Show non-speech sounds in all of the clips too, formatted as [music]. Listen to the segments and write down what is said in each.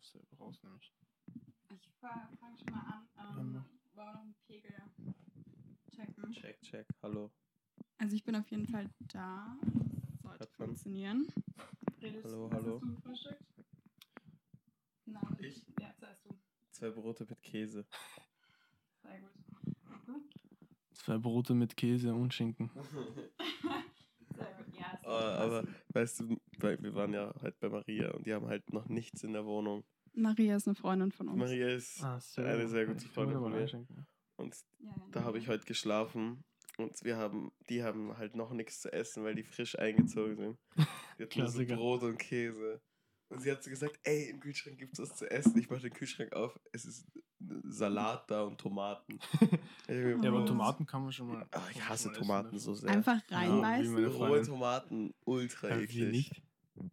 auf selber raus, nämlich. Ich fange schon mal an. Ähm, wollen wir noch einen Pegel checken? Check, check. Hallo. Also ich bin auf jeden Fall da. Sollte Hört man. funktionieren. Redest, Hallo, was hallo. Hast du? Nein. Ich? Ja, zuerst du. Zwei Brote mit Käse. Sehr gut. Gut. Zwei Brote mit Käse und Schinken. [laughs] Sehr gut. Ja, Ah, aber weißt du, weil wir waren ja halt bei Maria und die haben halt noch nichts in der Wohnung. Maria ist eine Freundin von uns. Maria ist Ah, sehr eine sehr gute Freundin von mir. Und Ja, ja, da habe ja. ich heute geschlafen und wir haben, die haben halt noch nichts zu essen, weil die frisch eingezogen sind. [laughs] Die hatten nur so Klassiker. Brot und Käse. Und sie hat so gesagt, ey, im Kühlschrank gibt es was zu essen. Ich mache den Kühlschrank auf, es ist Salat da und Tomaten. [laughs] Ja, Oh. aber Tomaten kann man schon mal. Ah, ich hasse mal Tomaten essen so sehr. Einfach reinbeißen. meine Rohe. Tomaten, ultra Ja, eklig. nicht?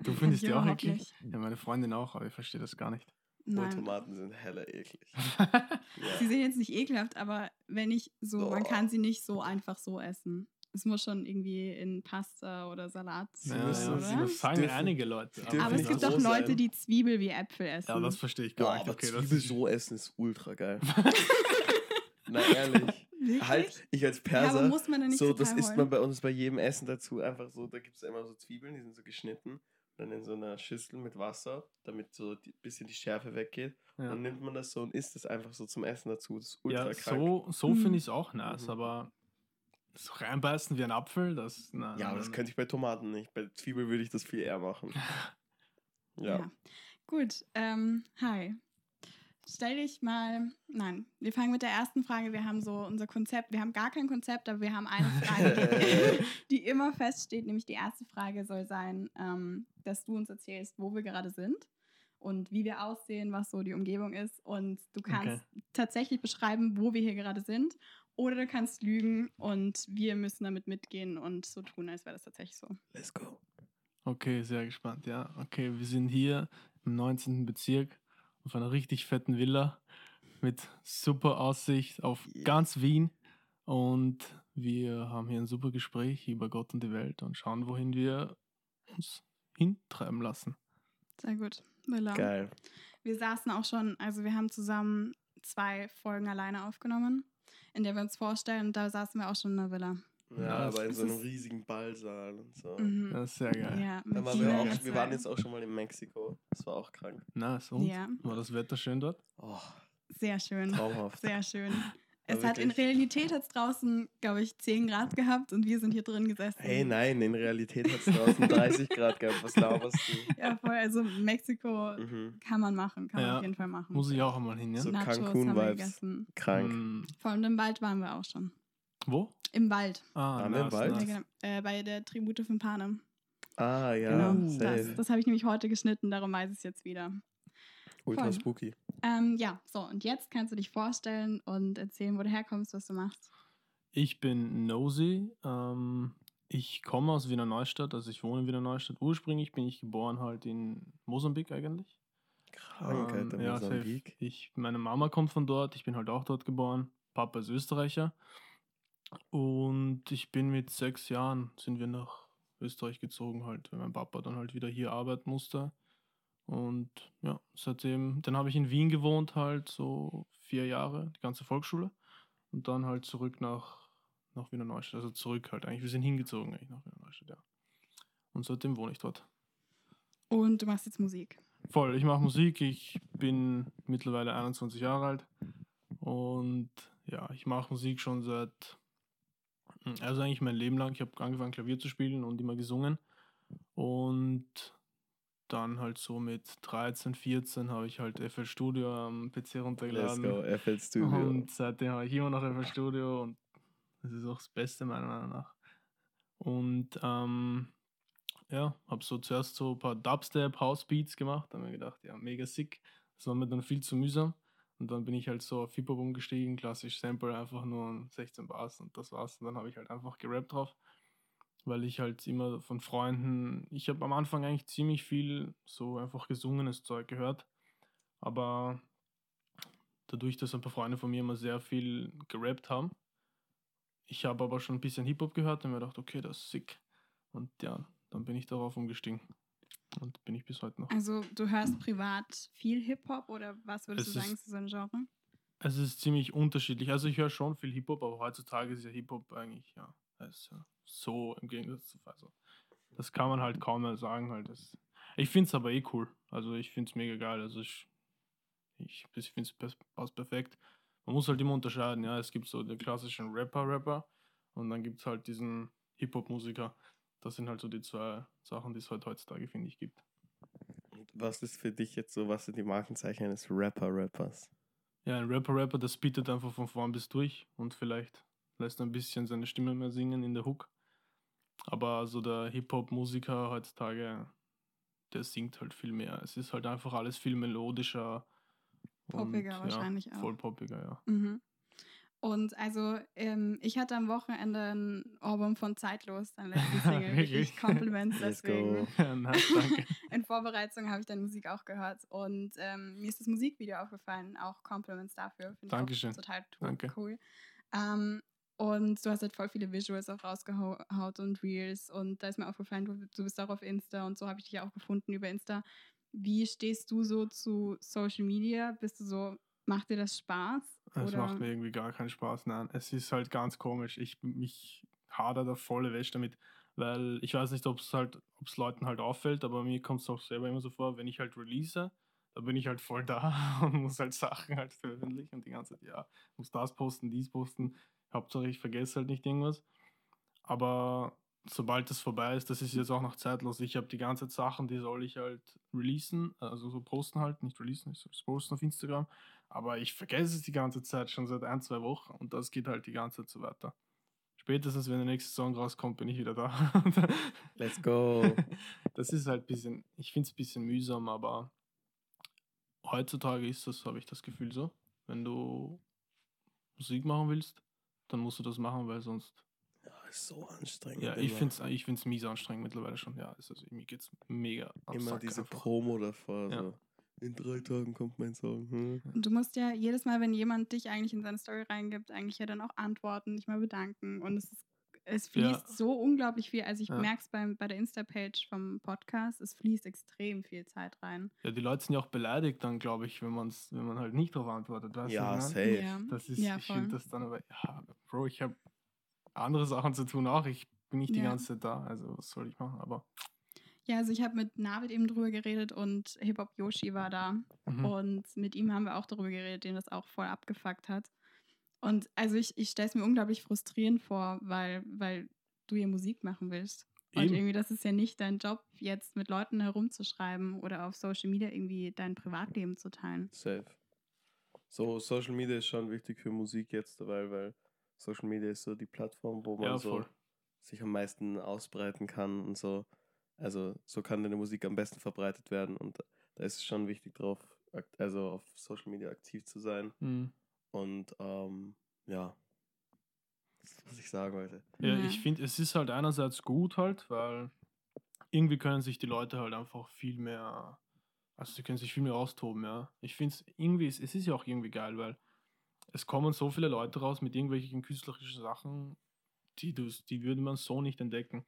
Du findest die auch eklig? Ja, meine Freundin auch, aber ich verstehe das gar nicht. Nein. Tomaten sind heller eklig. [laughs] Sie Ja. sind jetzt nicht ekelhaft, aber wenn ich so, man Oh. kann sie nicht so einfach so essen. Es muss schon irgendwie in Pasta oder Salat Sie Ja, müssen- ja, sie oder? müssen- sagen dürfen- einige Leute. sie dürfen Aber es gibt auch Leute, die Zwiebel wie Äpfel essen. Ja, das verstehe ich gar nicht. aber Okay, das Zwiebel ist- so essen ist ultra geil. [laughs] Na ehrlich. Wirklich? Halt, ich als ja, aber Perser, muss man nicht so, das isst man bei uns bei jedem Essen dazu. Einfach so, da gibt es immer so Zwiebeln, die sind so geschnitten. Dann in so einer Schüssel ein Wasser, damit so ein bisschen die Schärfe weggeht. Ja. Dann nimmt man das so und isst es einfach so zum Essen dazu. Das ist ultra Ja, krank. so, so finde ich es auch nice, Mhm. aber so reinbeißen wie ein Apfel, das. Nein, Ja, aber das könnte ich bei Tomaten nicht. Bei Zwiebel würde ich das viel eher machen. [laughs] Ja. Ja. Gut, ähm, hi. Stell dich mal, nein, wir fangen mit der ersten Frage. Wir haben so unser Konzept, wir haben gar kein Konzept, aber wir haben eine Frage, die, [laughs] die immer feststeht. Nämlich die erste Frage soll sein, ähm, dass du uns erzählst, wo wir gerade sind und wie wir aussehen, was so die Umgebung ist. Und du kannst tatsächlich beschreiben, wo wir hier gerade sind. Oder du kannst lügen und wir müssen damit mitgehen und so tun, als wäre das tatsächlich so. Let's go. Okay, sehr gespannt, ja. Okay, wir sind hier im 19. Bezirk auf einer richtig fetten Villa mit super Aussicht auf ganz Wien. Und wir haben hier ein super Gespräch über Gott und die Welt und schauen, wohin wir uns hintreiben lassen. Sehr gut. Villa. Geil. Wir saßen auch schon, also wir haben zusammen zwei Folgen alleine aufgenommen, in der wir uns vorstellen, und da saßen wir auch schon in der Villa. Ja, Ja, aber in so einem riesigen Ballsaal und so. Mhm. Das ist sehr geil. Ja, Da waren wir, auch, wir waren jetzt auch schon mal in Mexiko. Das war auch krank. Nice. Und? Ja, War das Wetter schön dort? Oh, sehr schön. traumhaft. Sehr schön. Es hat in Realität hat's draußen, glaube ich, 10 Grad gehabt und wir sind hier drin gesessen. Hey, nein, in Realität hat es draußen [laughs] 30 Grad gehabt. Was laberst du? Ja, voll. Also Mexiko Mhm. kann man machen, kann man Ja, auf jeden Fall machen. Muss ich auch einmal hin, ja? So Nachos haben wir Cancun-Vibes. gegessen. Krank. Mm, Vor allem im Wald waren wir auch schon. Wo? Im Wald. Ah, Waren wir im nice, Wald? Ja, genau. Äh, bei der Tribute von Panem. Ah, ja. genau. Das, das habe ich nämlich heute geschnitten, darum weiß ich es jetzt wieder. Ultra voll. spooky. Ähm, ja, so, und jetzt kannst du dich vorstellen und erzählen, wo du herkommst, was du machst. Ich bin Nosy. Ähm, ich komme aus Wiener Neustadt, also ich wohne in Wiener Neustadt. Ursprünglich bin ich geboren halt in Mosambik eigentlich. Krankheit in Ähm, ja, safe. Mosambik. Ich, meine Mama kommt von dort, ich bin halt auch dort geboren. Papa ist Österreicher. Und ich bin mit sechs Jahren, sind wir nach Österreich gezogen halt, weil mein Papa dann halt wieder hier arbeiten musste. Und ja, seitdem, dann habe ich in Wien gewohnt halt, so vier Jahre, die ganze Volksschule. Und dann halt zurück nach, nach Wiener Neustadt, also zurück halt eigentlich. Wir sind hingezogen eigentlich nach Wiener Neustadt, ja. Und seitdem wohne ich dort. Und du machst jetzt Musik. Voll, ich mache Musik, ich bin mittlerweile 21 Jahre alt und ja, ich mache Musik schon seit, also eigentlich mein Leben lang. Ich habe angefangen Klavier zu spielen und immer gesungen und dann halt so mit 13, 14 habe ich halt FL Studio am PC Let's runtergeladen go, FL Studio. und seitdem habe ich immer noch FL Studio und das ist auch das Beste meiner Meinung nach. Und ähm, ja, habe so zuerst so ein paar Dubstep, House Beats gemacht, da habe mir gedacht, ja, mega sick. Das war mir dann viel zu mühsam. Und dann bin ich halt so auf Hip-Hop umgestiegen, klassisch Sample, einfach nur 16 Bars und das war's. Und dann habe ich halt einfach gerappt drauf, weil ich halt immer von Freunden, ich habe am Anfang eigentlich ziemlich viel so einfach gesungenes Zeug gehört, aber dadurch, dass ein paar Freunde von mir immer sehr viel gerappt haben, ich habe aber schon ein bisschen Hip-Hop gehört und mir gedacht, okay, das ist sick. Und ja, dann bin ich darauf umgestiegen. Und bin ich bis heute noch. Also du hörst privat viel Hip-Hop oder was würdest Es du sagen, ist- ist so ein Genre? Es ist ziemlich unterschiedlich. Also ich höre schon viel Hip-Hop, aber heutzutage ist ja Hip-Hop eigentlich, ja, ist ja so im Gegensatz zu. Also, das kann man halt kaum mehr sagen. Halt. Das, ich finde es aber eh cool. Also ich finde es mega geil. Also ich, ich, ich finde es passt perfekt. Man muss halt immer unterscheiden, ja. Es gibt so den klassischen Rapper-Rapper und dann gibt es halt diesen Hip-Hop-Musiker. Das sind halt so die zwei Sachen, die es halt heutzutage, finde ich, gibt. Und was ist für dich jetzt so, was sind die Markenzeichen eines Rapper-Rappers? Ja, ein Rapper-Rapper, das bietet einfach von vorn bis durch und vielleicht lässt ein bisschen seine Stimme mehr singen in der Hook. Aber so der Hip-Hop-Musiker heutzutage, der singt halt viel mehr. Es ist halt einfach alles viel melodischer. Poppiger wahrscheinlich auch. Voll poppiger, ja. Mhm. Und also, ähm, ich hatte am Wochenende ein Album von Zeitlos, dein letztes [laughs] Single. Wirklich? Compliments [laughs] Let's deswegen. go. ja [laughs] nice, danke. In Vorbereitung habe ich deine Musik auch gehört und ähm, mir ist das Musikvideo aufgefallen. Auch Compliments dafür. Finde ich Dankeschön. auch total Danke. cool. Ähm, und du hast halt voll viele Visuals auch rausgehaut und Reels und da ist mir aufgefallen, du, du bist auch auf Insta und so habe ich dich auch gefunden über Insta. Wie stehst du so zu Social Media? Bist du so, macht dir das Spaß? Es macht mir irgendwie gar keinen Spaß. Nein, es ist halt ganz komisch. Ich mich hader da volle Wäsche damit, weil ich weiß nicht, ob es halt, ob es Leuten halt auffällt, aber mir kommt es auch selber immer so vor, wenn ich halt release, da bin ich halt voll da [laughs] und muss halt Sachen halt veröffentlichen und die ganze Zeit, ja, muss das posten, dies posten. Hauptsache ich vergesse halt nicht irgendwas. Aber sobald das vorbei ist, das ist jetzt auch noch zeitlos. Ich habe die ganze Zeit Sachen, die soll ich halt releasen, also so posten halt, nicht releasen, ich soll es posten auf Instagram. Aber ich vergesse es die ganze Zeit, schon seit ein, zwei Wochen. Und das geht halt die ganze Zeit so weiter. Spätestens, wenn der nächste Song rauskommt, bin ich wieder da. [laughs] Let's go. das ist halt ein bisschen, ich finde es ein bisschen mühsam, aber heutzutage ist das, habe ich das Gefühl so. Wenn du Musik machen willst, dann musst du das machen, weil sonst. Ja, ist so anstrengend. Ja, ich finde es ich find's mies anstrengend mittlerweile schon. Ja, ist also, mir geht es mega am immer Sack diese einfach. Promo davor. Ja. So. In drei Tagen kommt mein Song. Hm? Und du musst ja jedes Mal, wenn jemand dich eigentlich in seine Story reingibt, eigentlich ja dann auch antworten, dich mal bedanken. Und es, ist, es fließt Ja. so unglaublich viel. Also ich Ja. merke es bei der Insta-Page vom Podcast, es fließt extrem viel Zeit rein. Ja, die Leute sind ja auch beleidigt dann, glaube ich, wenn, man's, wenn man halt nicht darauf antwortet. Weißt du, Ja, ich mein? safe. Ja, Das ist, ja ich finde das dann aber, ja, Bro, ich habe andere Sachen zu tun auch. Ich bin nicht die ganze Zeit da. Also, was soll ich machen? Aber. Ja, also ich habe mit Navid eben drüber geredet und Hip-Hop Yoshi war da. Mhm. Und mit ihm haben wir auch darüber geredet, den das auch voll abgefuckt hat. Und also ich, ich stelle es mir unglaublich frustrierend vor, weil, weil du hier Musik machen willst. Und Eben. irgendwie, das ist ja nicht dein Job, jetzt mit Leuten herumzuschreiben oder auf Social Media irgendwie dein Privatleben zu teilen. Safe. So, Social Media ist schon wichtig für Musik jetzt dabei, weil Social Media ist so die Plattform, wo man Ja, so sich am meisten ausbreiten kann und so. Also so kann deine Musik am besten verbreitet werden und da ist es schon wichtig drauf, ak- also auf Social Media aktiv zu sein. Mhm. Und ähm, ja, das ist, was ich sagen wollte. Ja, Ja. ich finde, es ist halt einerseits gut halt, weil irgendwie können sich die Leute halt einfach viel mehr, also sie können sich viel mehr austoben, ja. Ich finde es irgendwie, es ist ja auch irgendwie geil, weil es kommen so viele Leute raus mit irgendwelchen künstlerischen Sachen, die, du, die würde man so nicht entdecken.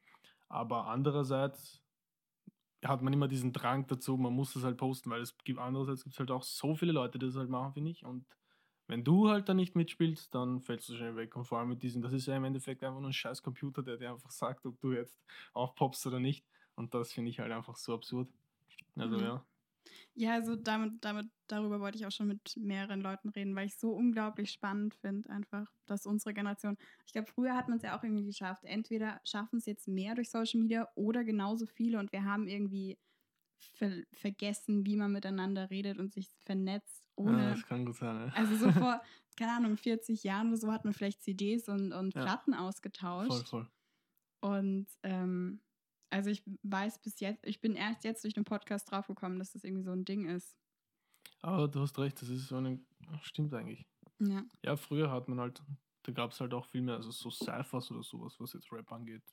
Aber andererseits hat man immer diesen Drang dazu, man muss das halt posten, weil es gibt andererseits gibt es halt auch so viele Leute, die das halt machen, finde ich. Und wenn du halt da nicht mitspielst, dann fällst du schnell weg. Und vor allem mit diesem, das ist ja im Endeffekt einfach nur ein scheiß Computer, der dir einfach sagt, ob du jetzt aufpoppst oder nicht. Und das finde ich halt einfach so absurd. Also Mhm. ja. Ja, also damit, damit, darüber wollte ich auch schon mit mehreren Leuten reden, weil ich so unglaublich spannend finde, einfach, dass unsere Generation, ich glaube, früher hat man es ja auch irgendwie geschafft. Entweder schaffen es jetzt mehr durch Social Media oder genauso viele und wir haben irgendwie ver vergessen, wie man miteinander redet und sich vernetzt, ja, ohne. das kann gut sein. Ja. also so vor, [laughs] keine Ahnung, 40 Jahren oder so hat man vielleicht CDs und, und Ja. Platten ausgetauscht. Voll, voll. Und ähm, also ich weiß bis jetzt, ich bin erst jetzt durch den Podcast draufgekommen, dass das irgendwie so ein Ding ist. Aber du hast recht, das ist so eine. Stimmt eigentlich. Ja. Ja, früher hat man halt, da gab es halt auch viel mehr, also so Cyphers oder sowas, was jetzt Rap angeht.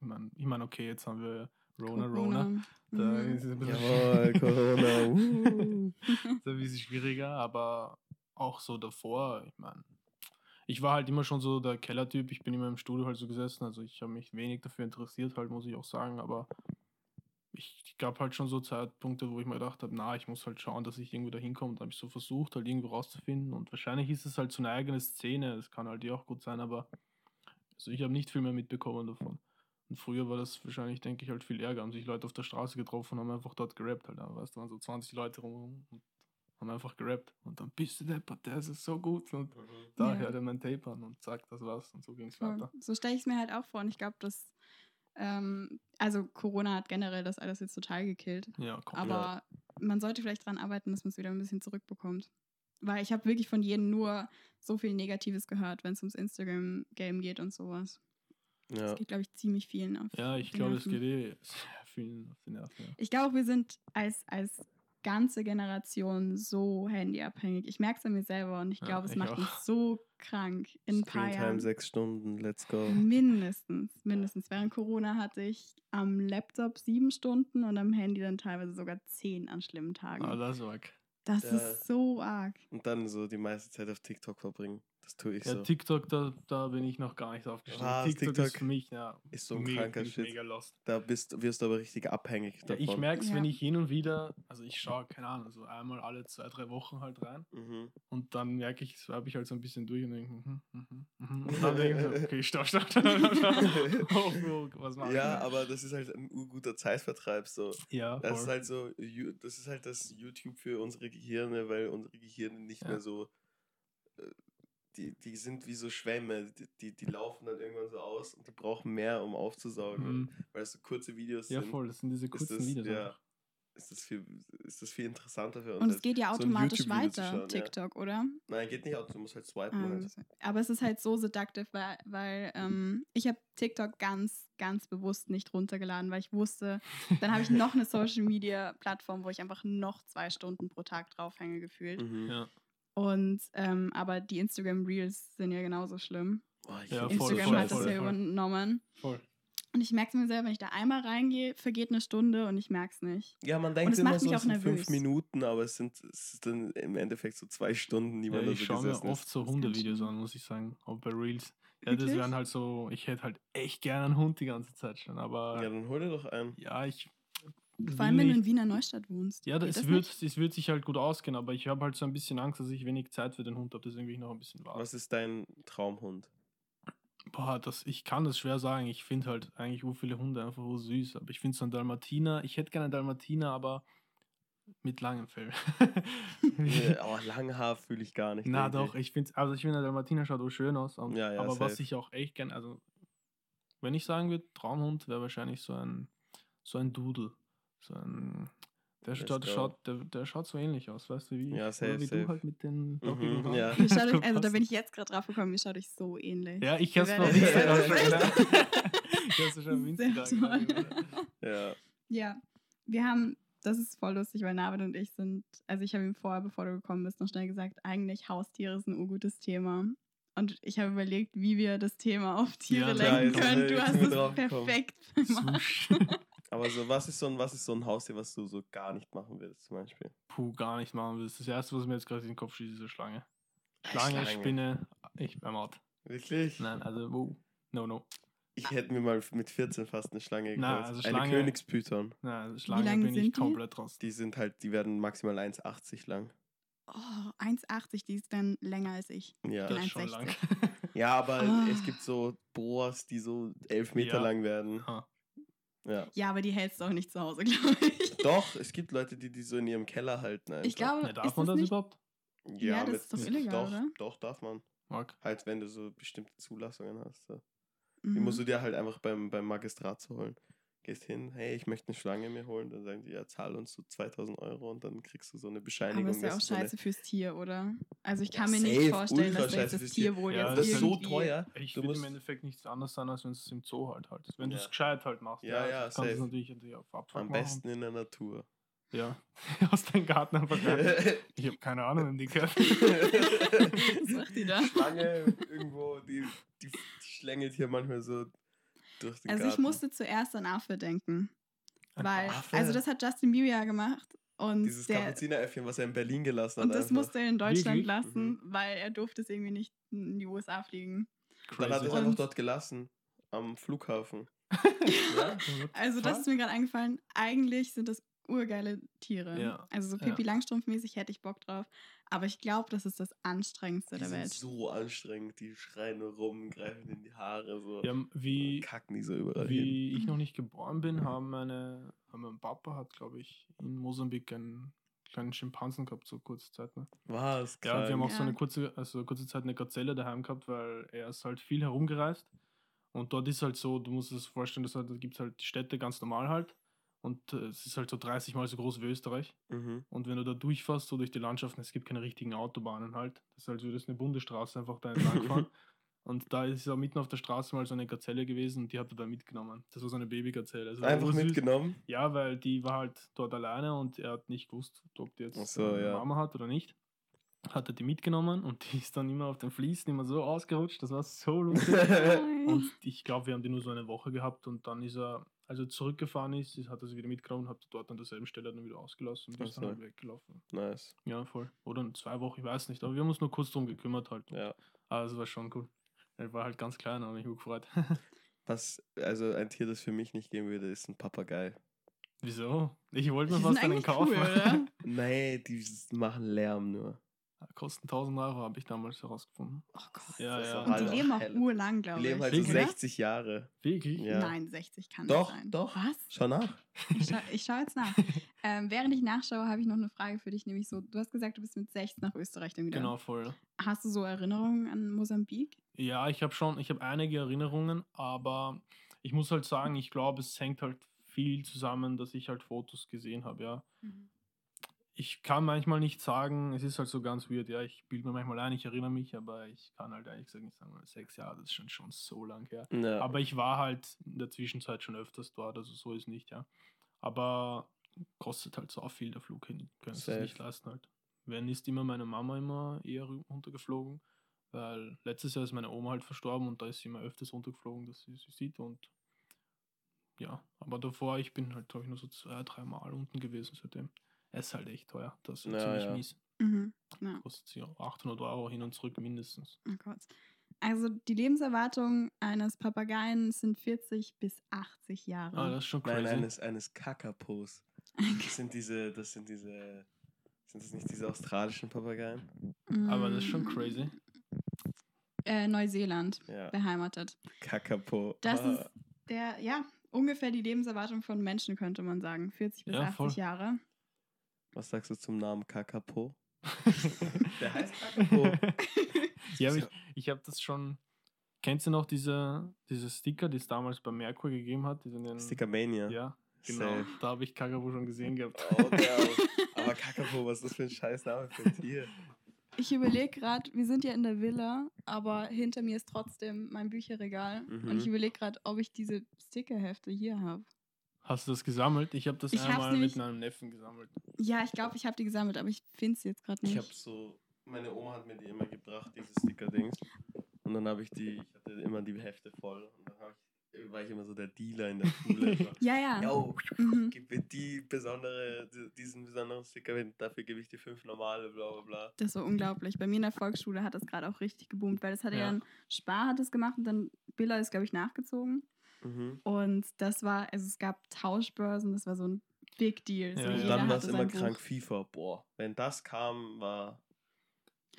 Ich meine, ich mein, okay, jetzt haben wir Rona Rona. Da Mhm. ist es ein bisschen, Jawohl, Corona. [laughs] Uh. ist ein bisschen schwieriger, aber auch so davor, ich meine, ich war halt immer schon so der Kellertyp, ich bin immer im Studio halt so gesessen, also ich habe mich wenig dafür interessiert, halt, muss ich auch sagen, aber ich gab halt schon so Zeitpunkte, wo ich mir gedacht habe, na, ich muss halt schauen, dass ich irgendwo da hinkomme. Dann habe ich so versucht, halt irgendwo rauszufinden. Und wahrscheinlich ist es halt so eine eigene Szene. Das kann halt ja auch gut sein, aber also ich habe nicht viel mehr mitbekommen davon. Und früher war das wahrscheinlich, denke ich, halt viel Ärger. Haben sich Leute auf der Straße getroffen und haben einfach dort gerappt. Halt. Da weißt du, waren so 20 Leute rum und haben einfach gerappt. Und dann bist du deppert, der ist so gut. Und da Ja. hört er mein Tape an und sagt das was. Und so ging es weiter. So stelle ich es mir halt auch vor. Und ich glaube, dass, ähm, also Corona hat generell das alles jetzt total gekillt. Ja, komplett. Aber man sollte vielleicht daran arbeiten, dass man es wieder ein bisschen zurückbekommt. Weil ich habe wirklich von jedem nur so viel Negatives gehört, wenn es ums Instagram-Game geht und sowas. Ja. Das geht, glaube ich, ziemlich vielen auf. Ja, ich glaube, es geht eh sehr vielen auf die Nerven. Ja. Ich glaube, wir sind als, als ganze Generation so handyabhängig. Ich merke es an mir selber und ich Ja, glaube, es ich macht auch. mich so krank in ein paar Screentime Jahren. sechs Stunden, let's go. Mindestens, mindestens. Während Corona hatte ich am Laptop sieben Stunden und am Handy dann teilweise sogar zehn an schlimmen Tagen. Ah, das war arg. das Ja. ist so arg. Und dann so die meiste Zeit auf TikTok verbringen. Das tue ich Ja, so. TikTok, da, da bin ich noch gar nicht aufgestiegen. Was, TikTok, ist TikTok für mich, ja, ist so ein mega, kranker bin ich Shit. mega lost. Da bist, wirst du aber richtig abhängig Ja, davon. ich merke es, wenn Ja. ich hin und wieder, also ich schaue, keine Ahnung, so einmal alle zwei, drei Wochen halt rein Mhm. und dann merke ich, swipe ich halt so ein bisschen durch und denke, mhm, mhm, mhm. und dann denke ich so, okay, stopp, stopp, stopp, stopp, stopp. [laughs] Oh, oh, was mache ich? Ja, denn? aber das ist halt ein urguter Zeitvertreib. So. ja, Das ist voll. halt so, das ist halt das YouTube für unsere Gehirne, weil unsere Gehirne nicht Ja. mehr so, äh, die, die sind wie so Schwämme, die, die, die laufen dann irgendwann so aus und die brauchen mehr, um aufzusaugen, Mhm. weil es so kurze Videos Ja, sind. voll, das sind diese Ist kurzen das, Videos. ja, ist, das viel, ist das viel interessanter für uns. Und es geht ja so automatisch zu weiter, schauen, ja. TikTok, oder? Nein, geht nicht, du musst halt swipen. Ähm, halt. aber es ist halt so seductive, weil, weil ähm, ich habe TikTok ganz, ganz bewusst nicht runtergeladen, weil ich wusste, [laughs] dann habe ich noch eine Social Media Plattform, wo ich einfach noch zwei Stunden pro Tag draufhänge gefühlt. Mhm. Ja, Und ähm, aber die Instagram Reels sind ja genauso schlimm. Ich Ja, find voll, Instagram voll, hat das voll, ja übernommen. voll. Und ich merke es mir selber, wenn ich da einmal reingehe, vergeht eine Stunde und ich merke es nicht. Ja, man denkt es immer macht so, mich es sind fünf. Minuten, aber es sind, es ist dann im Endeffekt so zwei Stunden, die Ja, man da ich so schaue mir oft ist. so Das Hundevideos an, muss ich sagen, auch bei Reels. Ja, das Wirklich? wären halt so, ich hätte halt echt gerne einen Hund die ganze Zeit schon, aber Ja, dann hol dir doch einen. ja, ich. Vor allem, wenn du in Wiener Neustadt wohnst. Ja, das, das wird, es wird sich halt gut ausgehen, aber ich habe halt so ein bisschen Angst, dass ich wenig Zeit für den Hund habe, deswegen will ich noch ein bisschen warten. Was ist dein Traumhund? Boah, das, ich kann das schwer sagen. Ich finde halt eigentlich so viele Hunde einfach so süß, aber ich finde so ein Dalmatiner, ich hätte gerne einen Dalmatiner, aber mit langem Fell. [laughs] Äh, [laughs] oh, Langhaar fühle ich gar nicht. Na doch, ich finde, also ich finde, der Dalmatiner schaut auch schön aus. Und, Ja, ja, aber was safe. ich auch echt gerne, also wenn ich sagen würde, Traumhund wäre wahrscheinlich so ein, so ein Doodle. So ein, der, schaut, schaut, der, der schaut so ähnlich aus, weißt du, wie, Ja, safe, wie safe. du halt mit den Mhm, ja. Euch, also da bin ich jetzt gerade drauf gekommen, ihr schaut euch so ähnlich. Ja, ich hab's noch nicht [laughs] gesagt. [laughs] Ich hab's schon am gesehen. Ja. Ja, wir haben, das ist voll lustig, weil Navid und ich sind, also ich habe ihm vorher, bevor du gekommen bist, noch schnell gesagt, eigentlich Haustiere ist ein urgutes Thema. Und ich habe überlegt, wie wir das Thema auf Tiere Ja, lenken können. Du hast es perfekt gemacht. [laughs] Aber so, was ist so ein, was ist so ein Haustier, was du so gar nicht machen willst, zum Beispiel? Puh, gar nicht machen will. Das erste, was mir jetzt gerade in den Kopf schießt, ist eine Schlange. Schlange, Schlange. Spinne, ich beim Out. Wirklich? Nein, also, wow. No, no. Ich hätte mir mal mit 14 fast eine Schlange gekauft. also Eine Königspython. Nein, also Schlange lang bin ich sind die? komplett raus. Die sind halt, die werden maximal 1,80 lang. Oh, 1,80, die ist dann länger als ich. Ja. bin Das ist schon 1,60. lang. Ja, aber Ah. es gibt so Boas, die so 11 Meter Ja. lang werden. Ah. Ja. Ja, aber die hältst du auch nicht zu Hause, [laughs] glaube ich. Doch, es gibt Leute, die die so in ihrem Keller halten. Einfach. Ich glaube, Ja, darf ist man das das nicht, überhaupt? Ja, das ist doch illegal, doch, oder? Doch, darf man. Marc? Halt, wenn du so bestimmte Zulassungen hast. So. Die Mhm. musst du dir halt einfach beim, beim Magistrat zu holen. Gehst hin, hey, ich möchte eine Schlange mir holen. Dann sagen die, ja, zahl uns so 2000 Euro und dann kriegst du so eine Bescheinigung. Aber ist ja auch du so eine- scheiße fürs Tier, oder? Also ich Ja, kann mir safe, nicht vorstellen, dass scheiße das Tier. Tierwohl Ja, jetzt das ist so teuer. Ich Du würde im Endeffekt nichts anderes sein, als wenn du es im Zoo halt haltest. Wenn du Ja. es gescheit halt machst. Ja, ja, kannst du es safe. natürlich, natürlich auf Abfuck Am machen. besten in der Natur. Ja, [laughs] aus deinem Garten einfach. [laughs] Ich habe keine Ahnung, wenn die [laughs] gehört. Was macht die da? Schlange irgendwo, die, die, die schlängelt hier manchmal so durch den Also Garten. ich musste zuerst an Affe denken. Ein Weil, Affe? also das hat Justin Bieber ja gemacht. Und, Dieses der, Kapuzineräffchen, was er in Berlin gelassen hat. und das einfach. musste er in Deutschland Wirklich? lassen, Mhm. weil er durfte es irgendwie nicht in die USA fliegen. Dann hat er es Crazy. einfach dort gelassen. Am Flughafen. [laughs] Ja? Also, das ist mir gerade eingefallen. Eigentlich sind das urgeile Tiere. Ja, Also, so ja. Pippi Langstrumpf-mäßig hätte ich Bock drauf. Aber ich glaube, das ist das anstrengendste Die der sind Welt. so anstrengend, die schreien nur rum, greifen in die Haare, so. Ja, wie, kacken die so überall hin. wie ich noch nicht geboren bin, haben meine, haben mein Papa hat, glaube ich, in Mosambik einen kleinen Schimpansen gehabt, so kurze Zeit. Ne? Was? Ja, und wir haben auch so Ja. eine kurze, also kurze Zeit eine Gazelle daheim gehabt, weil er ist halt viel herumgereist. Und dort ist halt so, du musst es vorstellen, dass halt, da gibt es halt die Städte ganz normal halt. Und äh, es ist halt so 30 Mal so groß wie Österreich. Mhm. Und wenn du da durchfährst, so durch die Landschaften, es gibt keine richtigen Autobahnen halt. Das ist halt so, das ist eine Bundesstraße einfach da entlang [laughs] fahren. und da ist ja mitten auf der Straße mal so eine Gazelle gewesen und die hat er da mitgenommen. Das war so eine Babygazelle. Also Einfach mitgenommen. Ja, weil die war halt dort alleine und er hat nicht gewusst, ob die jetzt so, eine ja. Mama hat oder nicht. Hat er die mitgenommen und die ist dann immer auf den Fliesen immer so ausgerutscht. Das war so lustig. [laughs] Und ich glaube, wir haben die nur so eine Woche gehabt und dann ist er, als er zurückgefahren ist, hat er sie wieder mitgenommen und hat dort an derselben Stelle dann wieder ausgelassen und ist dann halt weggelaufen. Nice. Ja, voll. Oder in zwei Wochen, ich weiß nicht. Aber wir haben uns nur kurz drum gekümmert halt. Ja. Aber es war schon cool. Er war halt ganz klein, aber mich gut gefreut. [laughs] Was, also ein Tier, das für mich nicht gehen würde, ist ein Papagei. Wieso? Ich wollte mir fast einen eigentlich kaufen. cool? [laughs] Nee, die machen Lärm nur. Kosten 1000 Euro, habe ich damals herausgefunden. Oh Gott. Ja, ja. doch Und halt die leben auch helle. urlang, Die glaube leben ich. halt so Wirklich? oder? 60 Jahre. Wirklich? Ja. Nein, 60 kann Doch, nicht sein. doch. Was? Schau nach. Ich, scha ich schaue jetzt nach. [laughs] ähm, während ich nachschaue, habe ich noch eine Frage für dich, nämlich so, du hast gesagt, du bist mit 16 nach Österreich dann wieder. Genau, voll. Hast du so Erinnerungen an Mosambik? Ja, ich habe schon, ich habe einige Erinnerungen, aber ich muss halt sagen, ich glaube, es hängt halt viel zusammen, dass ich halt Fotos gesehen habe, ja. Ich kann manchmal nicht sagen, es ist halt so ganz weird, ja, ich bilde mir manchmal ein, ich erinnere mich, aber ich kann halt ehrlich gesagt nicht sagen, weil sechs Jahre, das ist schon, schon so lang her. Ja. Aber ich war halt in der Zwischenzeit schon öfters dort, also so ist nicht, ja. Aber kostet halt so viel der Flug hin, können es nicht leisten halt. Wenn ist immer meine Mama immer eher runtergeflogen, weil letztes Jahr ist meine Oma halt verstorben und da ist sie immer öfters runtergeflogen, dass sie sie sieht und ja, aber davor, ich bin halt, glaube ich, nur so zwei, drei Mal unten gewesen seitdem. Es ist halt echt teuer, das ist Ja, ziemlich ja. mies. Mhm. Ja, Kostet sie auch 800 Euro hin und zurück mindestens. oh Gott. Also die Lebenserwartung eines Papageien sind 40 bis 80 Jahre. Ah, das ist schon crazy. Nein, eines, eines Kakapos. Das sind diese, das sind diese, sind das nicht diese australischen Papageien? aber das ist schon Mm, crazy. Äh, Neuseeland Ja. beheimatet. Kakapo. Das Ah. ist der, ja, ungefähr die Lebenserwartung von Menschen, könnte man sagen. 40 bis Ja, 80 voll. Jahre. Was sagst du zum Namen Kakapo? [laughs] Der heißt Kakapo. [laughs] ja, aber ich, ich habe das schon. Kennst du noch diese, diese Sticker, die es damals bei Merkur gegeben hat? Den, Stickermania. Ja, genau. Safe. Da habe ich Kakapo schon gesehen gehabt. Oh, [laughs] der, aber Kakapo, was ist das für ein scheiß Name für ein Tier? Ich überlege gerade, wir sind ja in der Villa, aber hinter mir ist trotzdem mein Bücherregal. Mhm. Und ich überlege gerade, ob ich diese Stickerhefte hier habe. Hast du das gesammelt? Ich habe das Ich einmal nämlich- mit meinem Neffen gesammelt. Ja, ich glaube, ich habe die gesammelt, aber ich finde sie jetzt gerade nicht. Ich habe so, meine Oma hat mir die immer gebracht, diese Sticker-Dings. Und dann habe ich die, ich hatte immer die Hefte voll. Und dann ich, war ich immer so der Dealer in der Schule. [laughs] Ja, ja. Yo, Mhm. [laughs] gib mir die besondere, die- diesen besonderen Sticker, dafür gebe ich dir fünf normale, bla bla bla. Das war unglaublich. Bei mir in der Volksschule hat das gerade auch richtig geboomt, weil das hatte ja, Ja. ein Spar hat es gemacht und dann Billa ist, glaube ich, nachgezogen. Mhm. Und das war, also es gab Tauschbörsen, das war so ein Big Deal. So Ja, Und jeder dann war es immer sein Buch. krank FIFA. Boah, wenn das kam, war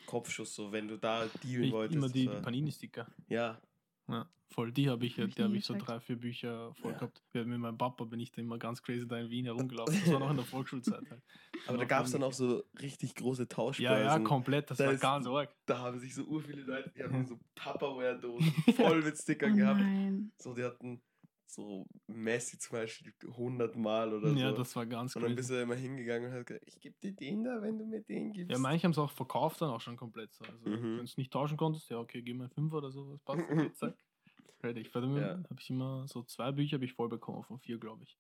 Kopfschuss so, wenn du da dealen Ich, wolltest. immer die, die Panini-Sticker. ja, Ja, voll. Die habe ich, Hab ich die habe nie ich so drei, vier Bücher voll Ja. gehabt. Ja, mit meinem Papa bin ich da immer ganz crazy da in Wien herumgelaufen. Das war noch in der [laughs] Volksschulzeit halt. aber da Noch gab es dann auch so richtig große Tauschbörsen. Ja, ja, komplett. Das Da war ist- ganz arg. Da haben sich so ur viele Leute, die hatten so Tupperware-Dosen [laughs] voll mit Oh Stickern gehabt. nein. So, die hatten so Messi zum Beispiel 100 Mal oder Ja, so. das war ganz und dann bist du immer hingegangen und hast gesagt, ich gebe dir den da, wenn du mir den gibst. Ja, manche haben es auch verkauft dann auch schon komplett so. Also, Mhm. wenn du es nicht tauschen konntest, ja, okay, gib mir fünf oder so, was passt. [laughs] Zack. Bei mir Ja. habe ich immer so zwei Bücher habe ich voll bekommen, von vier, glaube ich.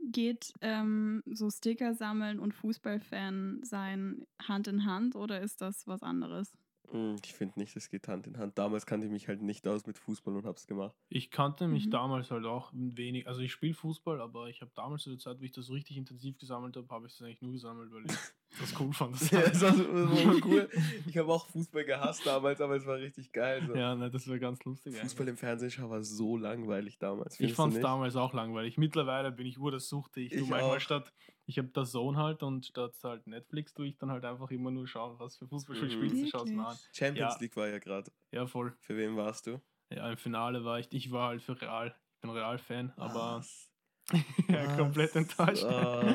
Geht ähm, so Sticker sammeln und Fußballfan sein Hand in Hand oder ist das was anderes? Hm, Ich finde nicht, das geht Hand in Hand. Damals kannte ich mich halt nicht aus mit Fußball und hab's gemacht. Ich kannte mich Mhm. damals halt auch wenig, also ich spiele Fußball, aber ich habe damals zu der Zeit, wo ich das so richtig intensiv gesammelt habe, habe ich das eigentlich nur gesammelt, weil ich [laughs] das cool fand. Das Ja, das war, das [laughs] war cool. Ich habe auch Fußball gehasst damals, aber es war richtig geil. So. ja, ne, das wäre ganz lustig. Fußball eigentlich. im Fernsehen schauen war so langweilig damals. Ich fand es damals auch langweilig. Mittlerweile bin ich Uhr, das suchte ich. Du Ich manchmal auch. statt, ich habe das Zone halt und statt halt Netflix tue ich dann halt einfach immer nur schauen, was für Fußballspiel Mhm. spielst du, schaust mal an. Champions Ja. League war ja gerade. Ja, voll. Für wen warst du? Ja, im Finale war ich, ich war halt für Real. Ich bin Real-Fan, aber Was? [laughs] ja, komplett Was? enttäuscht. Ah.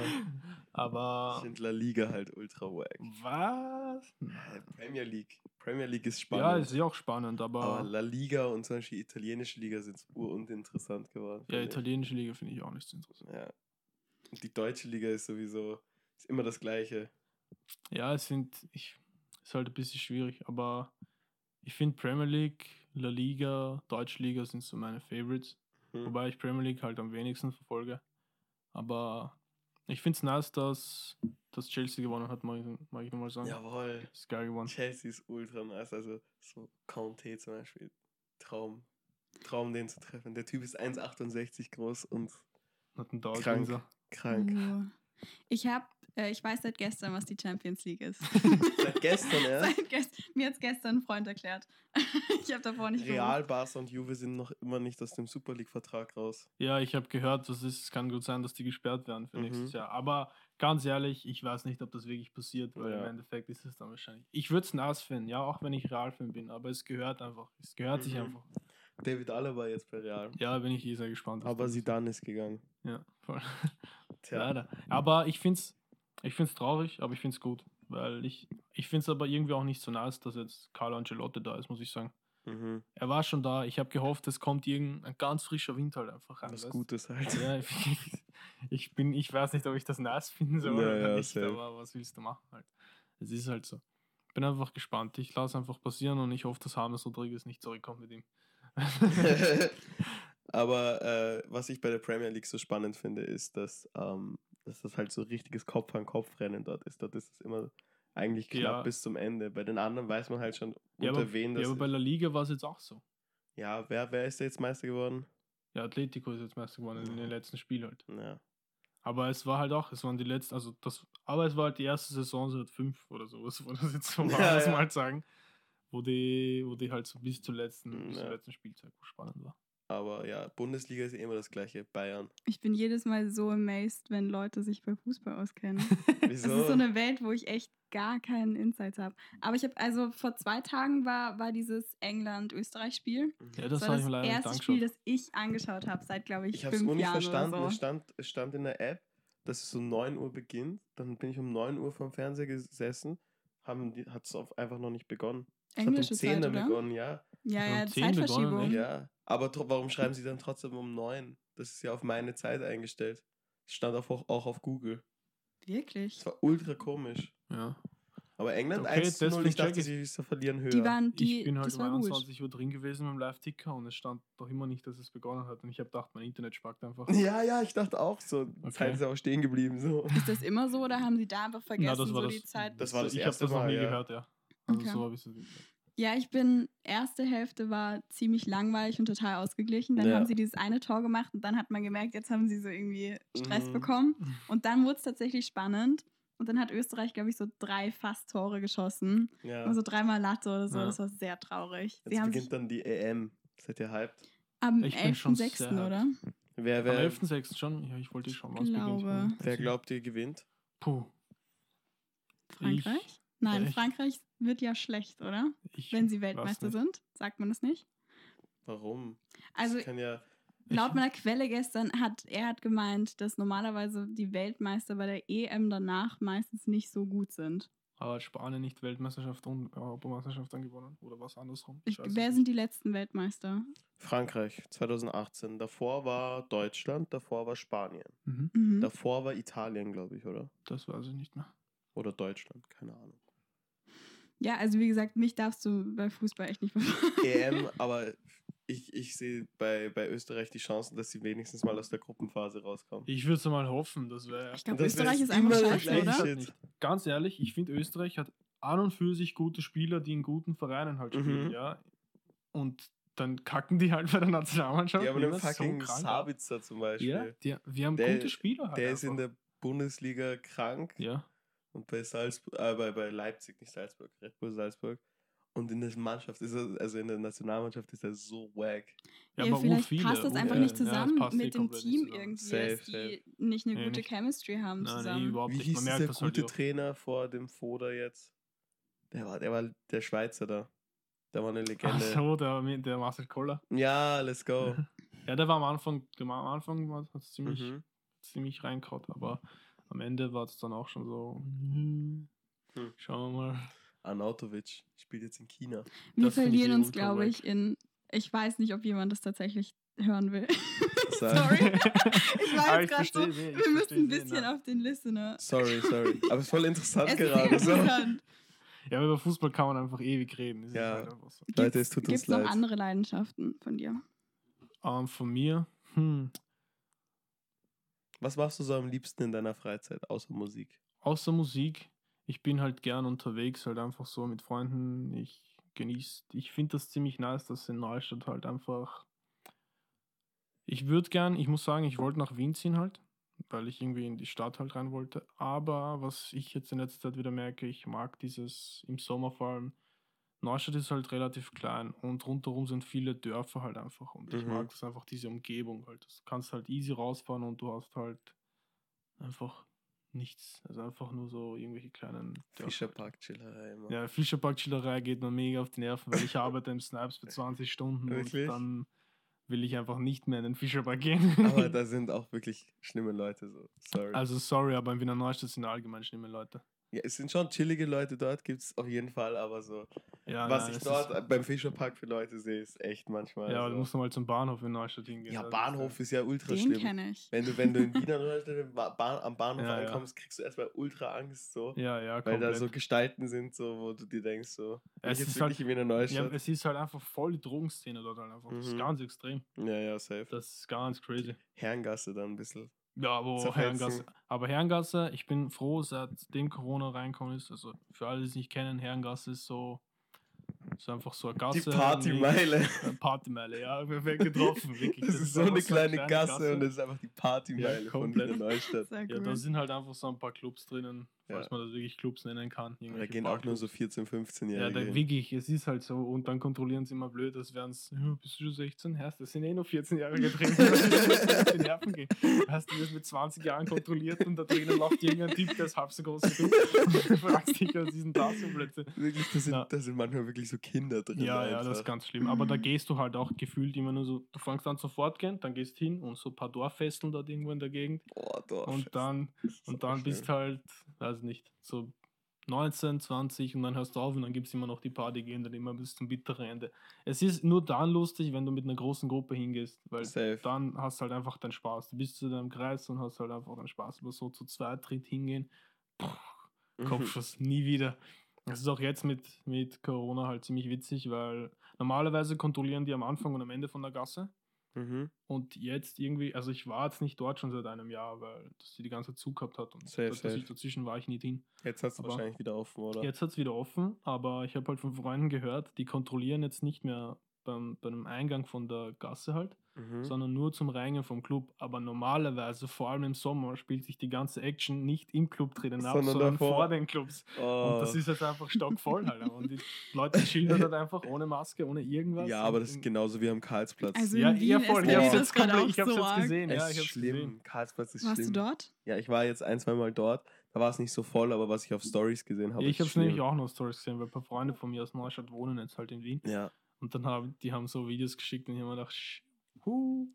Ich aber finde La Liga halt ultra wack. was? Premier League. Premier League ist Ja, spannend. ist ja auch spannend, aber, aber La Liga und zum Beispiel italienische Liga sind uninteressant geworden. ja, italienische Liga finde ich auch nicht so interessant. Ja. Und die deutsche Liga ist sowieso ist immer das Gleiche. Ja, es sind, ich, ist halt ein bisschen schwierig, aber ich finde Premier League, La Liga, Deutsche Liga sind so meine Favorites. Hm. Wobei ich Premier League halt am wenigsten verfolge. Aber ich finde es nice, dass, dass Chelsea gewonnen hat, mag ich, mag ich nochmal sagen. Jawohl. Ist geil gewonnen. Chelsea ist ultra nice. Also so Conte zum Beispiel. Traum. Traum, den zu treffen. Der Typ ist 1,68 groß und Hat einen Dog Krank. Krank. Uh. Ich habe, äh, ich weiß seit gestern, was die Champions League ist. [laughs] Seit gestern, ja? [laughs] Seit gest mir hat es gestern ein Freund erklärt. [laughs] ich habe davor nicht Real, Barca und Juve sind noch immer nicht aus dem Super League-Vertrag raus. Ja, ich habe gehört, das ist, es kann gut sein, dass die gesperrt werden für Mhm. nächstes Jahr. Aber ganz ehrlich, ich weiß nicht, ob das wirklich passiert, weil Ja. im Endeffekt ist es dann wahrscheinlich. Ich würde es nice finden, ja, auch wenn ich Real-Fan bin, aber es gehört einfach. Es gehört sich Mhm. einfach. David Alaba jetzt bei Real. Ja, bin ich eh sehr gespannt. Aber. Zidane ist gegangen. Ja, voll. Tja. Leider. [laughs] Aber ich finde es ich find's traurig, aber ich finde es gut. Weil ich, ich finde es aber irgendwie auch nicht so nice, dass jetzt Carlo Ancelotti da ist, muss ich sagen. Mhm. Er war schon da. Ich habe gehofft, es kommt irgendein ganz frischer Wind halt einfach rein. Was? Gutes halt. Ja, ich, [laughs] [laughs] ich bin, ich weiß nicht, ob ich das nice finden soll Ja, oder nicht, safe. aber was willst du machen halt? Es ist halt so. Bin einfach gespannt. Ich lasse einfach passieren und ich hoffe, dass James Rodriguez nicht zurückkommt mit ihm. Aber äh, was ich bei der Premier League so spannend finde, ist, dass, ähm, dass das halt so richtiges Kopf-an-Kopf-Rennen dort ist. Dort ist es immer eigentlich knapp Ja. bis zum Ende. Bei den anderen weiß man halt schon, ja, unter aber, wen ja, das aber bei ist. La Liga war es jetzt auch so. Ja, wer, wer ist jetzt Meister geworden? Ja, Atletico ist jetzt Meister geworden in den letzten Spiel halt. Ja. Aber es war halt auch, es waren die letzten, also das, aber es war halt die erste Saison seit fünf oder sowas, wo das jetzt so war, [laughs] Ja, ja. halt sagen. Wo die, wo die halt so bis zur letzten, Mm, bis ja. letzten Spielzeit spannend war. Aber ja, Bundesliga ist immer das gleiche. Bayern. Ich bin jedes Mal so amazed, wenn Leute sich bei Fußball auskennen. [laughs] Das Wieso? ist so eine Welt, wo ich echt gar keinen Insight habe. Aber ich habe, also vor zwei Tagen war, war dieses England-Österreich-Spiel. Ja, Das, das, war habe das ich mir leider erste Spiel, angeschaut. das ich angeschaut habe, seit, glaube ich, ich habe es fünf nur nicht Jahren verstanden. oder Es, so. stand, es stand in der App, dass es um 9 Uhr beginnt. Dann bin ich um 9 Uhr vom Fernseher gesessen. Hat es einfach noch nicht begonnen. Es Englische hat um 10 Zeit, Uhr begonnen, ja. Ja, Um ja, 10 begonnen, Zeitverschiebung. echt? Ja, aber warum schreiben sie dann trotzdem um 9? Das ist ja auf meine Zeit eingestellt. Es stand auch, auch auf Google. Wirklich? Das war ultra komisch. Ja. Aber England Okay, 1 zu 0, deswegen ich dachte, ich- sie sie verlieren höher. Die waren, die, ich bin halt das um war gut. 21 Uhr drin gewesen mit dem Live-Ticker und es stand doch immer nicht, dass es begonnen hat. Und ich habe gedacht, mein Internet spackt einfach. [laughs] ja, ja, ich dachte auch so. Okay. Zeit ist auch stehen geblieben. So. Ist das immer so oder haben sie da einfach vergessen, Na, das war so das, die Zeit? Das war das ich erste habe das noch Mal, nie ja. gehört, ja. Also Okay. so habe ich es. Ja, ich bin, erste Hälfte war ziemlich langweilig und total ausgeglichen. Dann Ja. haben sie dieses eine Tor gemacht und dann hat man gemerkt, jetzt haben sie so irgendwie Stress Mhm. bekommen. [laughs] Und dann wurde es tatsächlich spannend. Und dann hat Österreich, glaube ich, so drei Fast-Tore geschossen. Ja. Also dreimal Latte oder so. Ja. Das war sehr traurig. Sie Jetzt haben beginnt dann die EM. Seid ihr hyped? am Ich bin schon 11.06., sehr oder? Wer, Am wer, 11.06. schon? Ja, ich wollte schon Ich glaube. wer glaubt ihr gewinnt? Puh. Frankreich? Nein, ich- Frankreich wird ja schlecht, oder? Ich, Wenn sie Weltmeister sind. Sagt man das nicht? Warum? Also ja. Laut Ich- [laughs] meiner Quelle gestern hat er hat gemeint, dass normalerweise die Weltmeister bei der EM danach meistens nicht so gut sind. Aber hat Spanien nicht Weltmeisterschaft und Europameisterschaft dann gewonnen? Oder was andersrum? Ich, es wer nicht. sind die letzten Weltmeister? Frankreich 2018. Davor war Deutschland, davor war Spanien. Mhm. Mhm. Davor war Italien, glaube ich, oder? Das weiß ich nicht mehr. Oder Deutschland, keine Ahnung. Ja, also wie gesagt, mich darfst du bei Fußball echt nicht befragen. EM, [laughs] aber ich, ich sehe bei, bei Österreich die Chancen, dass sie wenigstens mal aus der Gruppenphase rauskommen. Ich würde es mal hoffen, das wäre. Ich glaube, Österreich ist einfach scheiße, oder? Shit. Ganz ehrlich, ich finde, Österreich hat an und für sich gute Spieler, die in guten Vereinen halt spielen, Mhm. ja. Und dann kacken die halt bei der Nationalmannschaft. Die haben immer den so fucking ab. Sabitzer zum Beispiel. Ja, die, wir haben Der- gute Spieler halt. Der ist in einfach. der Bundesliga krank. Ja. Und bei Salzburg, äh, bei, bei Leipzig, nicht Salzburg, Red Bull Salzburg. Und in der Mannschaft ist er, also in der Nationalmannschaft ist er so wack. Ja, Ja, aber vielleicht viele, passt das einfach ja, nicht ja, zusammen eh mit dem Team zusammen. irgendwie, Safe, dass die safe. nicht eine Nee, gute nicht. Chemistry haben Nein, nee, zusammen. überhaupt Wie nicht. hieß merkt das halt gute auch. Trainer vor dem Foda jetzt? Der war, der war der Schweizer da. Der war eine Ach Legende. so, der, der Marcel Koller. Ja, let's go. [laughs] Ja, der war am Anfang, der war am Anfang hat es ziemlich, Mhm. ziemlich reingehauen, aber am Ende war es dann auch schon so. hm, Hm. Schauen wir mal. Arnautovic spielt jetzt in China. Wir Das verlieren eh uns, glaube ich, in. Ich weiß nicht, ob jemand das tatsächlich hören will. [laughs] Sorry. [laughs] Ich war jetzt gerade so, ich wir müssen ein bisschen ne? auf den Listener. Sorry, sorry. Aber es ist voll interessant Es ist gerade. So. interessant. Ja, aber über Fußball kann man einfach ewig reden. Das ist Ja. halt so. Leute, es tut uns Gibt's noch leid. andere Leidenschaften von dir? Ähm, von mir, hm, Was machst du so am liebsten in deiner Freizeit, außer Musik? außer Musik, ich bin halt gern unterwegs, halt einfach so mit Freunden. Ich genieße, ich finde das ziemlich nice, dass in Neustadt halt einfach. Ich würde gern, ich muss sagen, ich wollte nach Wien ziehen halt, weil ich irgendwie in die Stadt halt rein wollte. Aber was ich jetzt in letzter Zeit wieder merke, ich mag dieses im Sommer vor allem. Neustadt ist halt relativ klein und rundherum sind viele Dörfer halt einfach. Und ich Mhm. mag das einfach, diese Umgebung halt. Du kannst halt easy rausfahren und du hast halt einfach nichts. Also einfach nur so irgendwelche kleinen Dörfer. Fischerpark, Chillerei immer. Ja, Fischerpark-Chillerei geht mir mega auf die Nerven, weil ich arbeite im Snipes für [laughs] 20 Stunden Wirklich? und dann will ich einfach nicht mehr in den Fischerpark gehen. Aber [laughs] da sind auch wirklich schlimme Leute so. Sorry. also sorry, aber in Wiener Neustadt sind allgemein schlimme Leute. Ja, es sind schon chillige Leute dort, gibt es auf jeden Fall, aber so. Ja, was nein, ich dort beim Fischerpark für Leute sehe, ist echt manchmal. ja, aber so. du musst mal zum Bahnhof in Neustadt hingehen. ja, Bahnhof ist ja ultra Den schlimm. kenne ich. Wenn du, wenn du in Wiener Neustadt Bahn, am Bahnhof Ja, ja. ankommst, kriegst du erstmal ultra Angst so. Ja, ja, Weil da komplett. so Gestalten sind, so, wo du dir denkst, so. Es ist halt- wirklich in Wiener ja, Neustadt? es ist halt einfach voll die Drogenszene dort halt einfach. Das ist Mhm. ganz extrem. Ja, ja, safe. Das ist ganz crazy. Herrengasse dann ein bisschen. Ja, aber. Herrengasse. Aber Herrengasse, ich bin froh, seitdem Corona reinkommen ist. Also für alle, die es nicht kennen, Herrengasse ist so, ist einfach so eine Die Gasse. Partymeile. Äh, Partymeile, ja, perfekt getroffen, wirklich. [laughs] Das, ist so eine kleine, Gasse, Gasse und das ist einfach die Partymeile Ja, von komplett. Wiener Neustadt. Ja, cool. da sind halt einfach so ein paar Clubs drinnen, falls Ja. man das wirklich Clubs nennen kann. Da gehen auch nur so 14-, 15 Ja, da, wirklich, es ist halt so. Und dann kontrollieren sie immer blöd, als wären es, ja, bist du schon 16? Herrst, das sind eh nur 14 Jahre drin. [laughs] die Nerven gehen. Hast du das mit 20 Jahren kontrolliert und da drinnen läuft irgendein Typ, der ist halb so groß wie du. [laughs] Und du fragst dich, was ist denn das für Blödsinn? Wirklich, da sind, Na. da sind manchmal wirklich so Kinder drin. Ja, ja, das ist einfach. ganz schlimm. Aber da gehst du halt auch gefühlt immer nur so, du fängst an zu fortgehen, dann gehst hin und so ein paar Dorffesteln dort irgendwo in der Gegend. Boah, doch. und dann, und dann bist halt, weiß nicht, so 19, 20 und dann hörst du auf und dann gibt es immer noch die Party, gehen dann immer bis zum bitteren Ende. Es ist nur dann lustig, wenn du mit einer großen Gruppe hingehst, weil Safe. dann hast du halt einfach deinen Spaß. Du bist zu deinem Kreis und hast halt einfach deinen Spaß. Aber so zu zweit, dritt hingehen, Mhm. Kopfschuss, nie wieder. Das ist auch jetzt mit, mit Corona halt ziemlich witzig, weil normalerweise kontrollieren die am Anfang und am Ende von der Gasse. Mhm. Und jetzt irgendwie, also ich war jetzt nicht dort schon seit einem Jahr, weil das die die ganze Zeit zugehabt hat und Safe, safe. Ich, dazwischen war ich nicht hin. Jetzt du Aber- wahrscheinlich wieder offen, oder? Jetzt hat es wieder offen, aber ich habe halt von Freunden gehört, die kontrollieren jetzt nicht mehr beim, beim Eingang von der Gasse halt, Mhm. sondern nur zum Reingehen vom Club. Aber normalerweise, vor allem im Sommer, spielt sich die ganze Action nicht im Club drinnen ab, Sondern sondern davor. vor den Clubs. Oh. Und das ist jetzt einfach stockvoll halt. Und die [laughs] Leute chillen dort einfach ohne Maske, ohne irgendwas. ja, aber das ist genauso wie am Karlsplatz. Also Ja, ja, voll. Ich hab's das jetzt, gerade komplett- auch ich hab's so jetzt gesehen. es Ja, ist ich hab's schlimm. gesehen. Karlsplatz ist Warst schlimm. du dort? Ja, ich war jetzt ein, zwei Mal dort. Da war es nicht so voll, aber was ich auf Stories gesehen habe. ich ist habe es nämlich auch noch Stories gesehen, weil ein paar Freunde von mir aus Neustadt wohnen jetzt halt in Wien. Ja, Und dann haben die haben so Videos geschickt und ich habe mir gedacht, huh.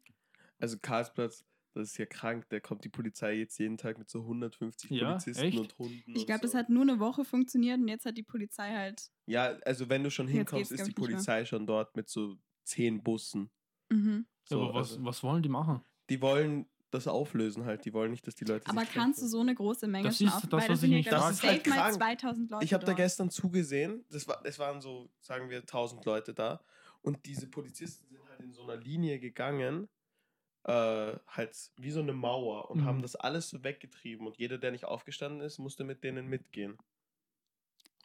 also Karlsplatz, das ist ja krank. Da kommt die Polizei jetzt jeden Tag mit so 150 Ja, Polizisten echt? und Hunden. Ich glaube, das so. hat nur eine Woche funktioniert und jetzt hat die Polizei halt. Ja, also wenn du schon hinkommst, ist die. Polizei schon dort mit so zehn Bussen. Mhm. Ja, So, aber was, also, was wollen die machen? die wollen das auflösen halt. Die wollen nicht, dass die Leute Aber sich kannst du so eine große Menge Das schon auf? das, Weil das ich sind ja, halt safe mal krank. 2000 Leute. Ich habe da gestern zugesehen, das war, es waren so, sagen wir, 1000 Leute da. Und diese Polizisten sind halt in so einer Linie gegangen, äh, halt wie so eine Mauer und Mhm. haben das alles so weggetrieben. Und jeder, der nicht aufgestanden ist, musste mit denen mitgehen.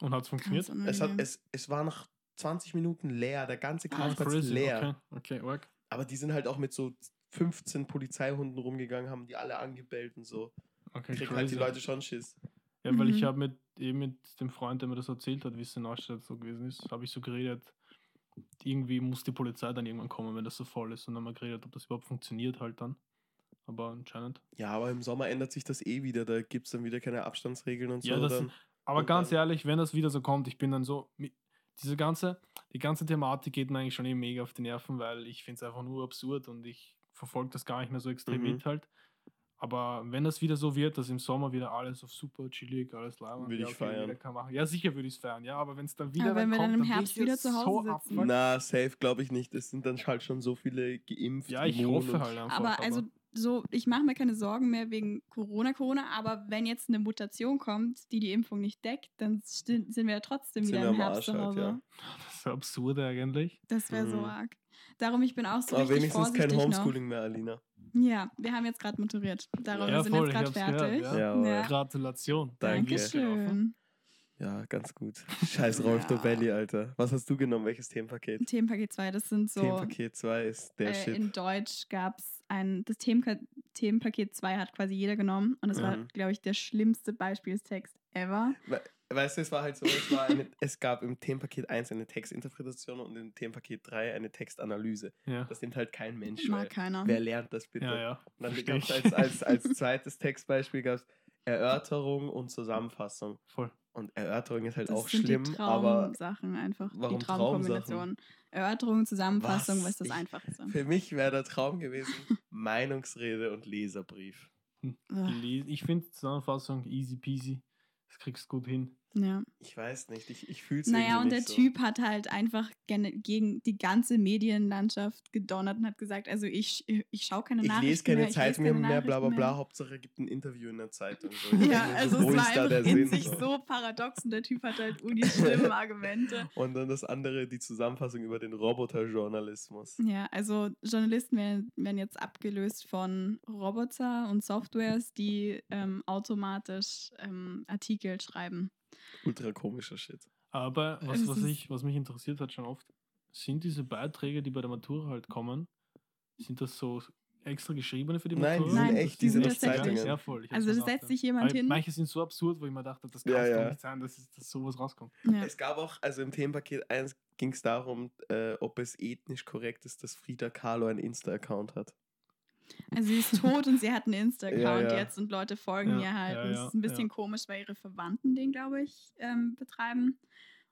Und hat es funktioniert? Es, hat, unangenehm. es, es war nach 20 Minuten leer, der ganze Ah, Karlsplatz crazy. leer. Okay, okay, arg. Aber die sind halt auch mit so 15 Polizeihunden rumgegangen, haben die alle angebellt und so. okay Kriegen halt die. Leute schon Schiss. Ja, weil ich Mhm. habe mit eben mit dem Freund, der mir das erzählt hat, wie es in Neustadt so gewesen ist, habe ich so geredet, irgendwie muss die Polizei dann irgendwann kommen, wenn das so voll ist. Und dann haben wir geredet, ob das überhaupt funktioniert halt dann. Aber anscheinend. Ja, aber im Sommer ändert sich das eh wieder. Da gibt es dann wieder keine Abstandsregeln und so. Ja, das, dann, aber und ganz dann- ehrlich, wenn das wieder so kommt, ich bin dann so, diese ganze, die ganze Thematik geht mir eigentlich schon eh mega auf die Nerven, weil ich finde es einfach nur absurd und ich verfolge das gar nicht mehr so extrem Mhm. mit halt. Aber wenn das wieder so wird, dass im Sommer wieder alles auf super chillig, alles leibend, Würde ich feiern. jeder kann machen. Ja, sicher würde ich es feiern, ja, aber wenn es dann wieder Aber wenn wir kommt, dann im Herbst wieder zu Hause so sitzen. Na, safe glaube ich nicht. Es sind dann halt schon so viele geimpft. Ja, ich immun hoffe halt einfach. Aber also so, ich mache mir keine Sorgen mehr wegen Corona, Corona, aber wenn jetzt eine Mutation kommt, die die Impfung nicht deckt, dann sind wir ja trotzdem Sind wieder wir im Herbst Arsch zu halt, Hause. ja. Das ist absurd eigentlich. Das wäre so Mhm. arg. Darum, ich bin auch so Aber richtig wenigstens kein Homeschooling mehr, Alina. noch. Ja, wir haben jetzt gerade maturiert. Darum Ja, wir sind voll, jetzt gerade fertig. gehört, Ja, Ja. Gratulation. Danke. Dankeschön. Ja, ganz gut. Scheiß Rolf Ja. Dobelli, Alter. Was hast du genommen? Welches Themenpaket? Themenpaket 2, das sind so. Themenpaket 2 ist der äh, Shit. in Deutsch gab es ein. Das Themenka Themenpaket 2 hat quasi jeder genommen. Und es war, Mhm. glaube ich, der schlimmste Beispielstext ever. We- Weißt du, es war halt so, es, war eine, es gab im Themenpaket 1 eine Textinterpretation und im Themenpaket 3 eine Textanalyse. Ja, Das nimmt halt kein Mensch. Mag keiner. wer lernt das bitte? ja, ja. Und dann gab es als, als, [laughs] als zweites Textbeispiel gab's Erörterung und Zusammenfassung. Voll. Und Erörterung ist halt Das auch sind schlimm, die aber Traumsachen einfach. Warum die Traumkombination. Erörterung, Zusammenfassung, was, Was? das Ich- Einfachste? für mich wäre der Traum gewesen, [laughs] Meinungsrede und Leserbrief. Les- Ich finde Zusammenfassung easy peasy. Das kriegst du gut hin. Ja. Ich weiß nicht, ich, ich fühle es Naja, und der so. Typ hat halt einfach gegen die ganze Medienlandschaft gedonnert und hat gesagt, also ich, ich schaue keine Ich Nachrichten lese keine mehr, ich lese Zeitung mehr, keine mehr, bla bla bla. mehr. Hauptsache gibt ein Interview in der Zeitung. [laughs] So. Ja, also so, es war einfach in sich So. so paradox und der Typ hat halt [laughs] uni schlimme Argumente. Und dann das andere, die Zusammenfassung über den Roboterjournalismus. Ja, also Journalisten werden, werden jetzt abgelöst von Roboter und Softwares, die ähm, automatisch ähm, Artikel schreiben. Ultra komischer Shit. Aber was, was, ich, was mich interessiert hat schon oft, sind diese Beiträge, die bei der Matura halt kommen, sind das so extra geschriebene für die Nein, Matura? die sind Nein, echt, die die sind sind aus tatsächlich. Zeitungen. Ja, voll. Also da setzt sich jemand hin. Manche sind so absurd, wo ich mir dachte, das kann Ja, doch ja. nicht sein, dass, dass sowas rauskommt. Ja. Es gab auch, also im Themenpaket 1 ging es darum, äh, ob es ethnisch korrekt ist, dass Frida Kahlo einen Insta-Account hat. Also sie ist [laughs] tot und sie hat einen Insta-Account Ja, ja. jetzt und Leute folgen Ja, ihr halt. ja, und es ist ein bisschen ja. komisch, weil ihre Verwandten den, glaube ich, ähm, betreiben.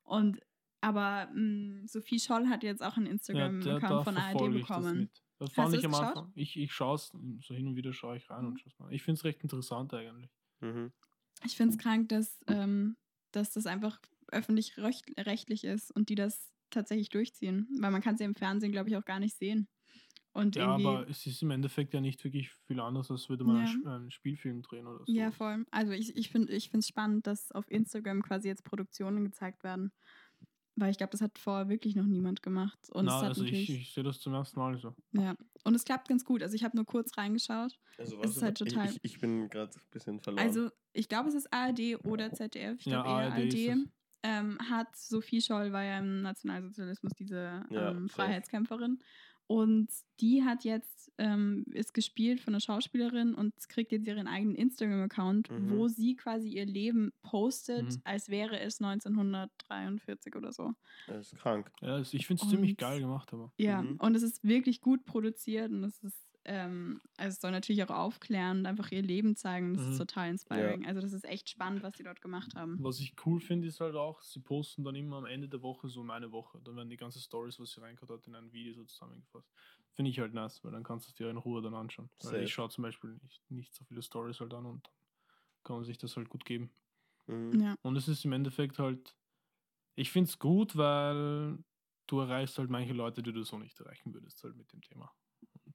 Und aber mh, Sophie Scholl hat jetzt auch einen Instagram-Account von ARD das bekommen. Das Hast fand ich das am? Anfang. Ich, ich schaue es, so hin und wieder schaue ich rein und schaue mal. Ich finde es recht interessant eigentlich. Mhm. Ich finde es krank, dass, ähm, dass das einfach öffentlich-rechtlich ist und die das tatsächlich durchziehen. Weil man kann es ja im Fernsehen, glaube ich, auch gar nicht sehen. Und Ja, aber es ist im Endeffekt ja nicht wirklich viel anders, als würde man Ja. einen, Spielfilm drehen oder so. Ja, voll. Also ich, ich finde es spannend, dass auf Instagram quasi jetzt Produktionen gezeigt werden. Weil ich glaube, das hat vorher wirklich noch niemand gemacht. Und Na, es hat also ich, ich sehe das zum ersten Mal so. ja. Und es klappt ganz gut. Also ich habe nur kurz reingeschaut. Also Es ist halt ich- total- Ich, ich bin gerade ein bisschen verloren. Also ich glaube, es ist ARD oder ZDF. Ich Ja, glaube eher ARD ist ARD. es. Ähm, hat Sophie Scholl war ja im Nationalsozialismus diese Ja, ähm, safe. Und die hat jetzt, ähm, ist gespielt von einer Schauspielerin und kriegt jetzt ihren eigenen Instagram-Account, Mhm. wo sie quasi ihr Leben postet, Mhm. als wäre es 1943 oder so. das ist krank. Ja, ich finde es ziemlich geil gemacht, aber. Ja, Mhm. und es ist wirklich gut produziert und es ist, ähm, also es soll natürlich auch aufklären und einfach ihr Leben zeigen. Das Mhm. ist total inspiring. Also das ist echt spannend, was sie dort gemacht haben. Was ich cool finde, ist halt auch, sie posten dann immer am Ende der Woche so meine Woche. Dann werden die ganzen Stories, was sie reingehört hat, in ein Video so zusammengefasst. Finde ich halt nice, weil dann kannst du es dir in Ruhe dann anschauen. Ich schaue zum Beispiel nicht, nicht so viele Stories halt an und dann kann man sich das halt gut geben. Mhm. Ja. Und es ist im Endeffekt halt, ich finde es gut, weil du erreichst halt manche Leute, die du so nicht erreichen würdest, halt mit dem Thema.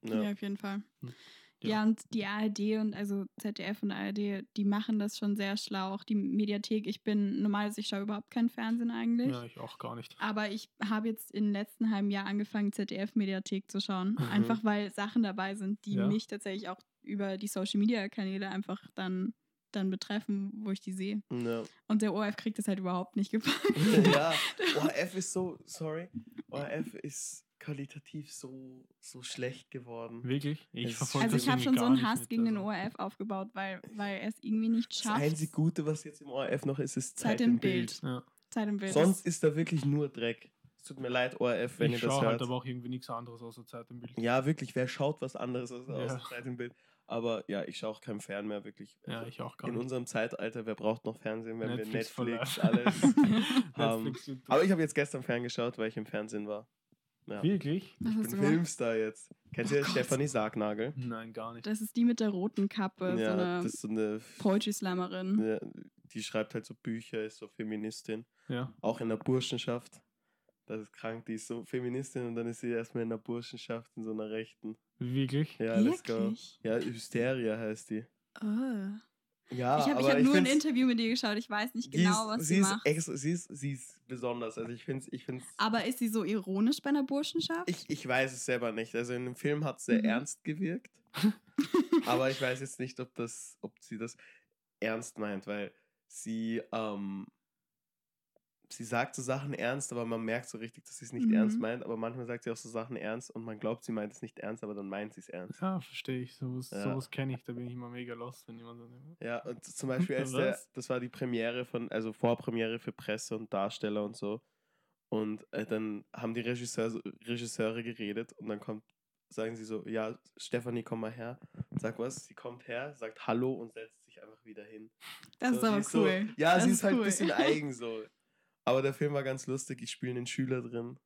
Ja. Ja. auf jeden Fall. Hm. Ja. Ja. und die ARD und also ZDF und ARD, die machen das schon sehr schlau. Auch die Mediathek, ich bin normalerweise, ich schaue überhaupt kein Fernsehen eigentlich. Ja, ich auch gar nicht. Aber ich habe jetzt im letzten halben Jahr angefangen, ZDF-Mediathek zu schauen. Mhm. Einfach weil Sachen dabei sind, die Ja. mich tatsächlich auch über die Social-Media-Kanäle einfach dann, dann betreffen, wo ich die sehe. Ja. Und der ORF kriegt das halt überhaupt nicht [laughs] gepackt. ja, ORF ist so, sorry, ORF ist qualitativ so, so schlecht geworden. Wirklich? Ich verfolge Also das ich habe schon so einen Hass gegen den also. ORF aufgebaut, weil, weil er es irgendwie nicht Das schafft. einzige Gute, was jetzt im ORF noch ist, ist Zeit Zeit im im Bild. Bild. Ja. Zeit im Bild. Sonst ist da wirklich nur Dreck. Es tut mir leid, ORF, wenn ich ihr das schaue hört. halt aber auch irgendwie nichts anderes außer Zeit im Bild. Ja, wirklich, wer schaut was anderes als Ja. außer Zeit im Bild? Aber ja, ich schaue auch kein Fern mehr, wirklich. Ja, Also ich auch gar In nicht. unserem Zeitalter, wer braucht noch Fernsehen, wenn Netflix wir Netflix, alles. [laughs] haben. Netflix. Aber ich habe jetzt gestern ferngeschaut, weil ich im Fernsehen war. Ja. Wirklich? Ich bin? Filmstar jetzt. Kennt Oh ihr Gott. Stefanie Sargnagel? Nein, gar nicht. Das ist die mit der roten Kappe, so Ja, eine das ist so eine. Poetry Slammerin. Ja, die schreibt halt so Bücher, ist so Feministin. Ja. Auch in der Burschenschaft. Das ist krank, die ist so Feministin und dann ist sie erstmal in der Burschenschaft in so einer Rechten. Wirklich? Ja, let's go. Wirklich? Ja, Hysteria heißt die. Oh. Ja, ich habe hab nur ein Interview mit ihr geschaut. Ich weiß nicht genau, ist, was sie sie, ist macht. Extra, sie, ist, sie ist besonders. Also ich finde. Ich, find's, Aber ist sie so ironisch bei einer Burschenschaft? ich, ich weiß es selber nicht. Also in dem Film hat es sehr Mhm. ernst gewirkt. [laughs] aber ich weiß jetzt nicht, ob, das, ob sie das ernst meint, weil sie, ähm, sie sagt so Sachen ernst, aber man merkt so richtig, dass sie es nicht Mhm. ernst meint. Aber manchmal sagt sie auch so Sachen ernst und man glaubt, sie meint es nicht ernst, aber dann meint sie es ernst. Ja, verstehe ich. Sowas, Ja. sowas kenne ich. Da bin ich immer mega lost, wenn jemand so. Ja, und zum Beispiel, [laughs] als der, das war die Premiere von, also Vorpremiere für Presse und Darsteller und so. Und äh, dann haben die Regisseur, Regisseure geredet und dann kommt, sagen sie so, ja, Stefanie, komm mal her. Sag was, sie kommt her, sagt Hallo und setzt sich einfach wieder hin. Das So, ist aber so- cool. ja, das sie ist, halt ein cool. bisschen eigen so. Aber der Film war ganz lustig, ich spiele einen Schüler drin.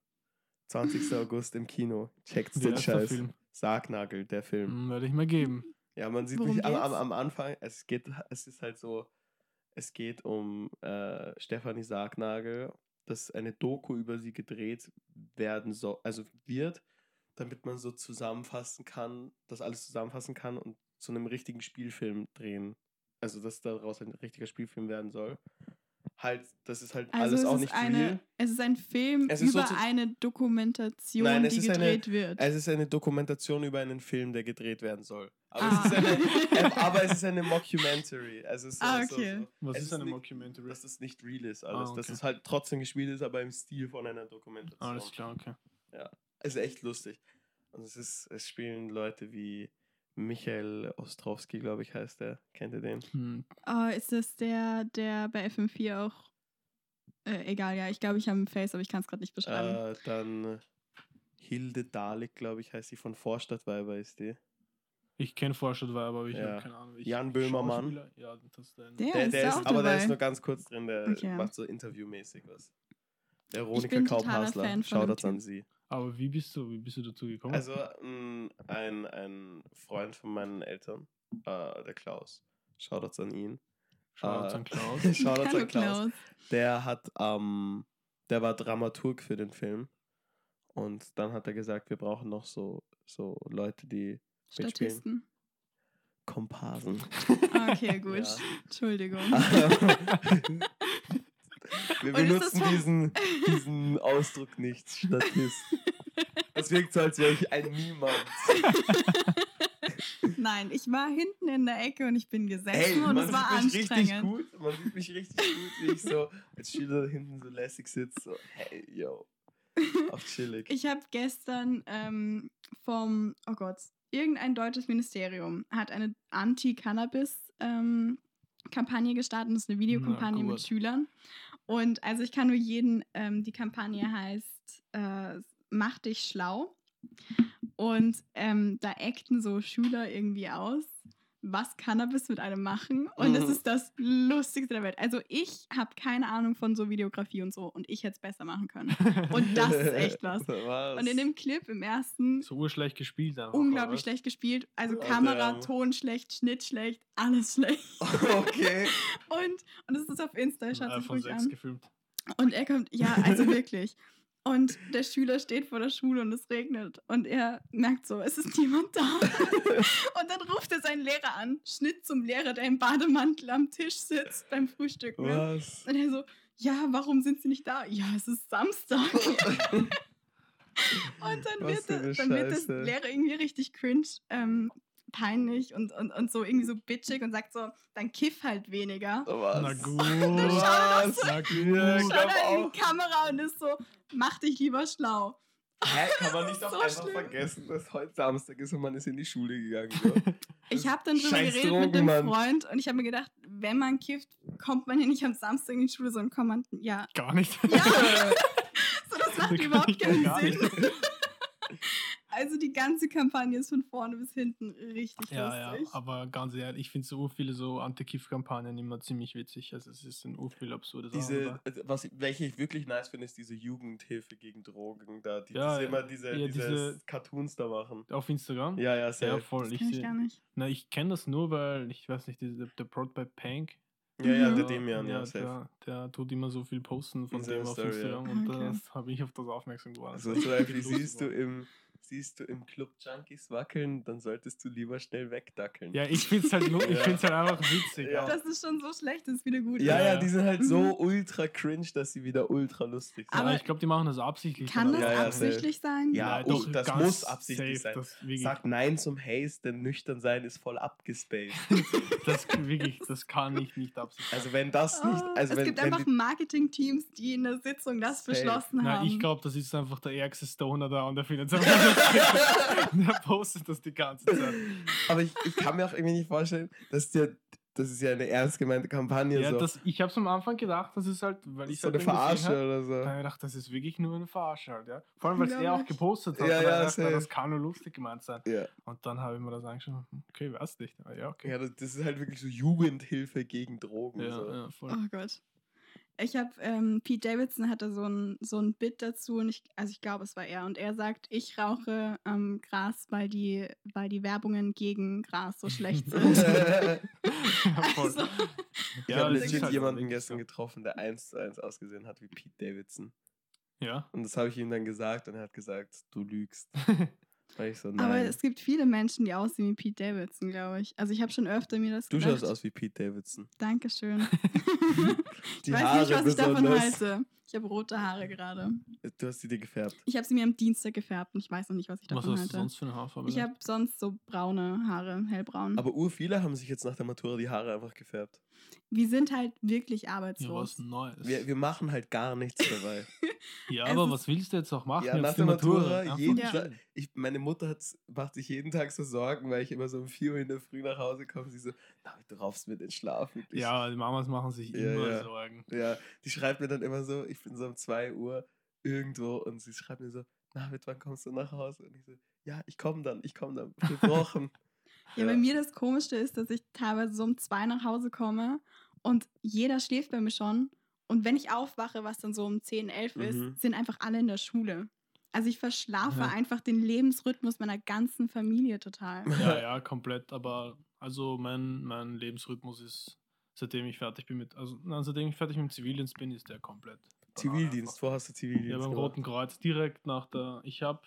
20. [laughs] August im Kino. Checkt's den Scheiß. Film? Sargnagel, der Film. Hm, Werde ich mal geben. Ja, man sieht Worum mich am, am, am Anfang, es geht, es ist halt so, es geht um äh, Stefanie Sargnagel, dass eine Doku über sie gedreht werden soll, also wird, damit man so zusammenfassen kann, das alles zusammenfassen kann und zu einem richtigen Spielfilm drehen. Also, dass daraus ein richtiger Spielfilm werden soll. Halt, das ist halt Also alles es auch ist nicht eine, real. Es ist ein Film Es ist über so eine Dokumentation, Nein, es die ist eine- gedreht wird. Es ist eine Dokumentation über einen Film, der gedreht werden soll. Aber, Ah. es, ist eine, [laughs] aber es ist eine Mockumentary. Also es ist so, Ah, so, okay. so. Was Es ist eine nicht- Mockumentary? Dass das nicht real ist alles. Ah, Dass okay. es halt trotzdem gespielt ist, aber im Stil von einer Dokumentation. Alles klar, okay. Es ist echt lustig. Und es ist, es spielen Leute wie Michael Ostrowski, glaube ich, heißt der. Kennt ihr den? Hm. Oh, ist das der, der bei FM4 auch. Äh, egal, ja, ich glaube, ich habe einen Face, aber ich kann es gerade nicht beschreiben. Äh, dann Hilde Dalik, glaube ich, heißt sie von Vorstadtweiber ist die. Ich kenne Vorstadtweiber, aber ich Ja. habe keine Ahnung. Ich, Jan Böhmermann. Ja, das ist ein. Der Der, ist der ist, auch aber der dabei. ist nur ganz kurz drin, der Okay. macht so interviewmäßig was. Der Veronika dem Shoutouts an sie. Aber wie bist du, wie bist du dazu gekommen? Also mh, ein, ein Freund von meinen Eltern, äh, der Klaus, Shoutouts an ihn. Shoutouts äh, an Klaus. [laughs] Shoutouts an Klaus. Klaus. Der hat, ähm, der war Dramaturg für den Film. Und dann hat er gesagt, wir brauchen noch so, so Leute, die mitspielen. Statisten. Komparsen. Ah, Okay, [laughs] gut. Ja. Entschuldigung. [laughs] Wir benutzen diesen, diesen Ausdruck nicht, Statist. Das wirkt so, als wäre ich ein Niemand. [laughs] Nein, ich war hinten in der Ecke und ich bin gesessen Hey, und es war mich richtig anstrengend. gut. Man sieht mich richtig gut, wie ich so als Schüler hinten so lässig sitze. So, hey, yo. Auch chillig. Ich habe gestern ähm, vom, oh Gott, irgendein deutsches Ministerium hat eine Anti-Cannabis-Kampagne gestartet. Das ist eine Videokampagne mit. Schülern. Und also ich kann nur jeden, ähm, die Kampagne heißt äh, Mach dich schlau. Und ähm, da acten so Schüler irgendwie aus, was Cannabis mit einem machen. Und es Mhm. ist das Lustigste der Welt. Also ich habe keine Ahnung von so Videografie und so. Und ich hätte es besser machen können. Und [laughs] das ist echt was. was? Und in dem Clip im ersten so urschlecht gespielt einfach. unglaublich oder schlecht gespielt. Also Oh, Kamera, damn. Ton schlecht, Schnitt schlecht, alles schlecht. [laughs] Okay. Und, und das ist auf Insta, was? schaut sich ruhig 6 an. gefilmt. Und er kommt, ja, also [laughs] wirklich. Und der Schüler steht vor der Schule und es regnet. Und er merkt so, es ist niemand da. [laughs] und dann ruft er seinen Lehrer an. Schnitt zum Lehrer, der im Bademantel am Tisch sitzt beim Frühstück. Ne? Was? Und er so, ja, warum sind sie nicht da? Ja, es ist Samstag. [laughs] Und dann Was wird, der, dann wird das. Lehrer irgendwie richtig cringe, ähm, peinlich und, und, und so irgendwie so bitchig und sagt so, dann kiff halt weniger. Was? Na [laughs] gut. Was? Na gut. ich Schaut glaub er in auch. die Kamera und ist so, mach dich lieber schlau. Hä, kann man nicht [laughs] So auch einfach schlimm. vergessen, dass heute Samstag ist und man ist in die Schule gegangen. So. [laughs] Ich habe dann drüber geredet Drogen, mit dem Mann. Freund und ich habe mir gedacht, wenn man kifft, kommt man ja nicht am Samstag in die Schule, sondern kommt man, ja. Gar nicht. Ja. So, das macht Kann überhaupt keinen Sinn. Also die ganze Kampagne ist von vorne bis hinten richtig Ja, ja, lustig. aber ganz ehrlich, ich finde so urviele so Anti-Kiff-Kampagnen immer ziemlich witzig. Also es ist ein urviel absurde Diese, also, was, welche ich wirklich nice finde, ist diese Jugendhilfe gegen Drogen. Da, die, Ja, diese, ja. immer diese, Ja, diese, diese- Cartoons da machen. Auf Instagram? Ja, ja, ja sehr. voll. das Ich, ich gar nicht. na, ich kenne das nur, weil ich weiß nicht, dieser, der Prod bei Pank. Ja, ja, der Demian, ja, ja der, der tut immer so viel posten von In dem auf ja. Instagram Ah, und okay. das habe ich auf das aufmerksam geworden. Also zum Beispiel [laughs] siehst du, im, siehst du im Club Junkies wackeln, dann solltest du lieber schnell wegdackeln. Ja, ich finde es halt, nur- ich Ja. find's halt einfach witzig. Ja. Das ist schon so schlecht, dass es wieder gut Ja, ist. ja, Ja. die sind halt Mhm. so ultra cringe, dass sie wieder ultra lustig sind. Aber ich glaube, die machen das absichtlich. Kann das Ja, ja, absichtlich sein? Ja, oh, das ganz muss absichtlich sein. Das, wirklich, Sag Nein zum Haze, denn nüchtern sein ist voll abgespaced. [laughs] das, wirklich, das kann ich nicht absichtlich. Also wenn das nicht, Oh, also es wenn, gibt wenn einfach Marketing-Teams, die in der Sitzung das Safe. beschlossen Na, haben. ich glaube, das ist einfach der ärgste Stoner da und der findet es [laughs] einfach. Und [laughs] der postet das die ganze Zeit. aber ich, ich kann mir auch irgendwie nicht vorstellen, dass der, das ist ja eine ernst gemeinte Kampagne Ja, so. das, ich habe am Anfang gedacht, das ist halt, weil das ich ist so eine halt gesehen Verarsche hab, oder Da so. habe ich gedacht, das ist wirklich nur eine Verarsche halt, ja. Vor allem, weil es er auch gepostet hat. Ja, da ja, gedacht, na, das kann nur lustig gemeint sein. Ja. Und dann habe ich mir das angeschaut, okay, weiß nicht. Aber ja, okay. ja, das, das ist halt wirklich so Jugendhilfe gegen Drogen. Ja, so. ja, voll. Oh Gott. Ich habe, ähm, Pete Davidson hatte so ein, so ein Bit dazu und ich, also ich glaube, es war er. Und er sagt, ich rauche ähm, Gras, weil die, weil die Werbungen gegen Gras so schlecht [laughs] sind. ja. [laughs] Also, Ich habe legit halt jemanden gestern getroffen, der eins zu eins ausgesehen hat wie Pete Davidson. Ja. Und das habe ich ihm dann gesagt und er hat gesagt, du lügst. [laughs] So, aber es gibt viele Menschen, die aussehen wie Pete Davidson, glaube ich. Also ich habe schon öfter mir das du gedacht. schaust aus wie Pete Davidson. Dankeschön. [laughs] Ich weiß Haare nicht, was ich davon halte. Ich habe rote Haare gerade. Du hast sie dir gefärbt. Ich habe sie mir am Dienstag gefärbt und ich weiß noch nicht, was ich Was davon hast du halte. sonst für eine Haarfarbe? Ich habe sonst so braune Haare, hellbraun. Aber ur viele haben sich jetzt nach der Matura die Haare einfach gefärbt. wir sind halt wirklich ja, arbeitslos. was Neues. Wir, wir machen halt gar nichts dabei. [laughs] ja, aber was willst du jetzt auch machen? Ja, Jetzt nach der Matura, Einfach jeden Ja. Tag. Ich, meine Mutter hat, macht sich jeden Tag so Sorgen, weil ich immer so um 4 Uhr in der Früh nach Hause komme. Sie so, du raufst mir den Schlaf. Wirklich. Ja, die Mamas machen sich Ja, immer ja. Sorgen. Ja, die schreibt mir dann immer so, ich bin so um 2 Uhr irgendwo und sie schreibt mir so, David, wann kommst du nach Hause? Und ich so, ja, ich komme dann, ich komme dann. Gebrochen. [laughs] Ja, bei mir das Komischste ist, dass ich teilweise so um zwei nach Hause komme und jeder schläft bei mir schon. Und wenn ich aufwache, was dann so um 10, 11 Mhm. ist, sind einfach alle in der Schule. Also ich verschlafe Ja. einfach den Lebensrhythmus meiner ganzen Familie total. Ja, ja, komplett. Aber also mein, mein Lebensrhythmus ist, seitdem ich fertig bin mit, also nein, seitdem ich fertig mit dem Zivildienst bin, ist der komplett. Zivildienst, wo hast du Zivildienst? Ja, beim? Roten Kreuz, direkt nach der, ich habe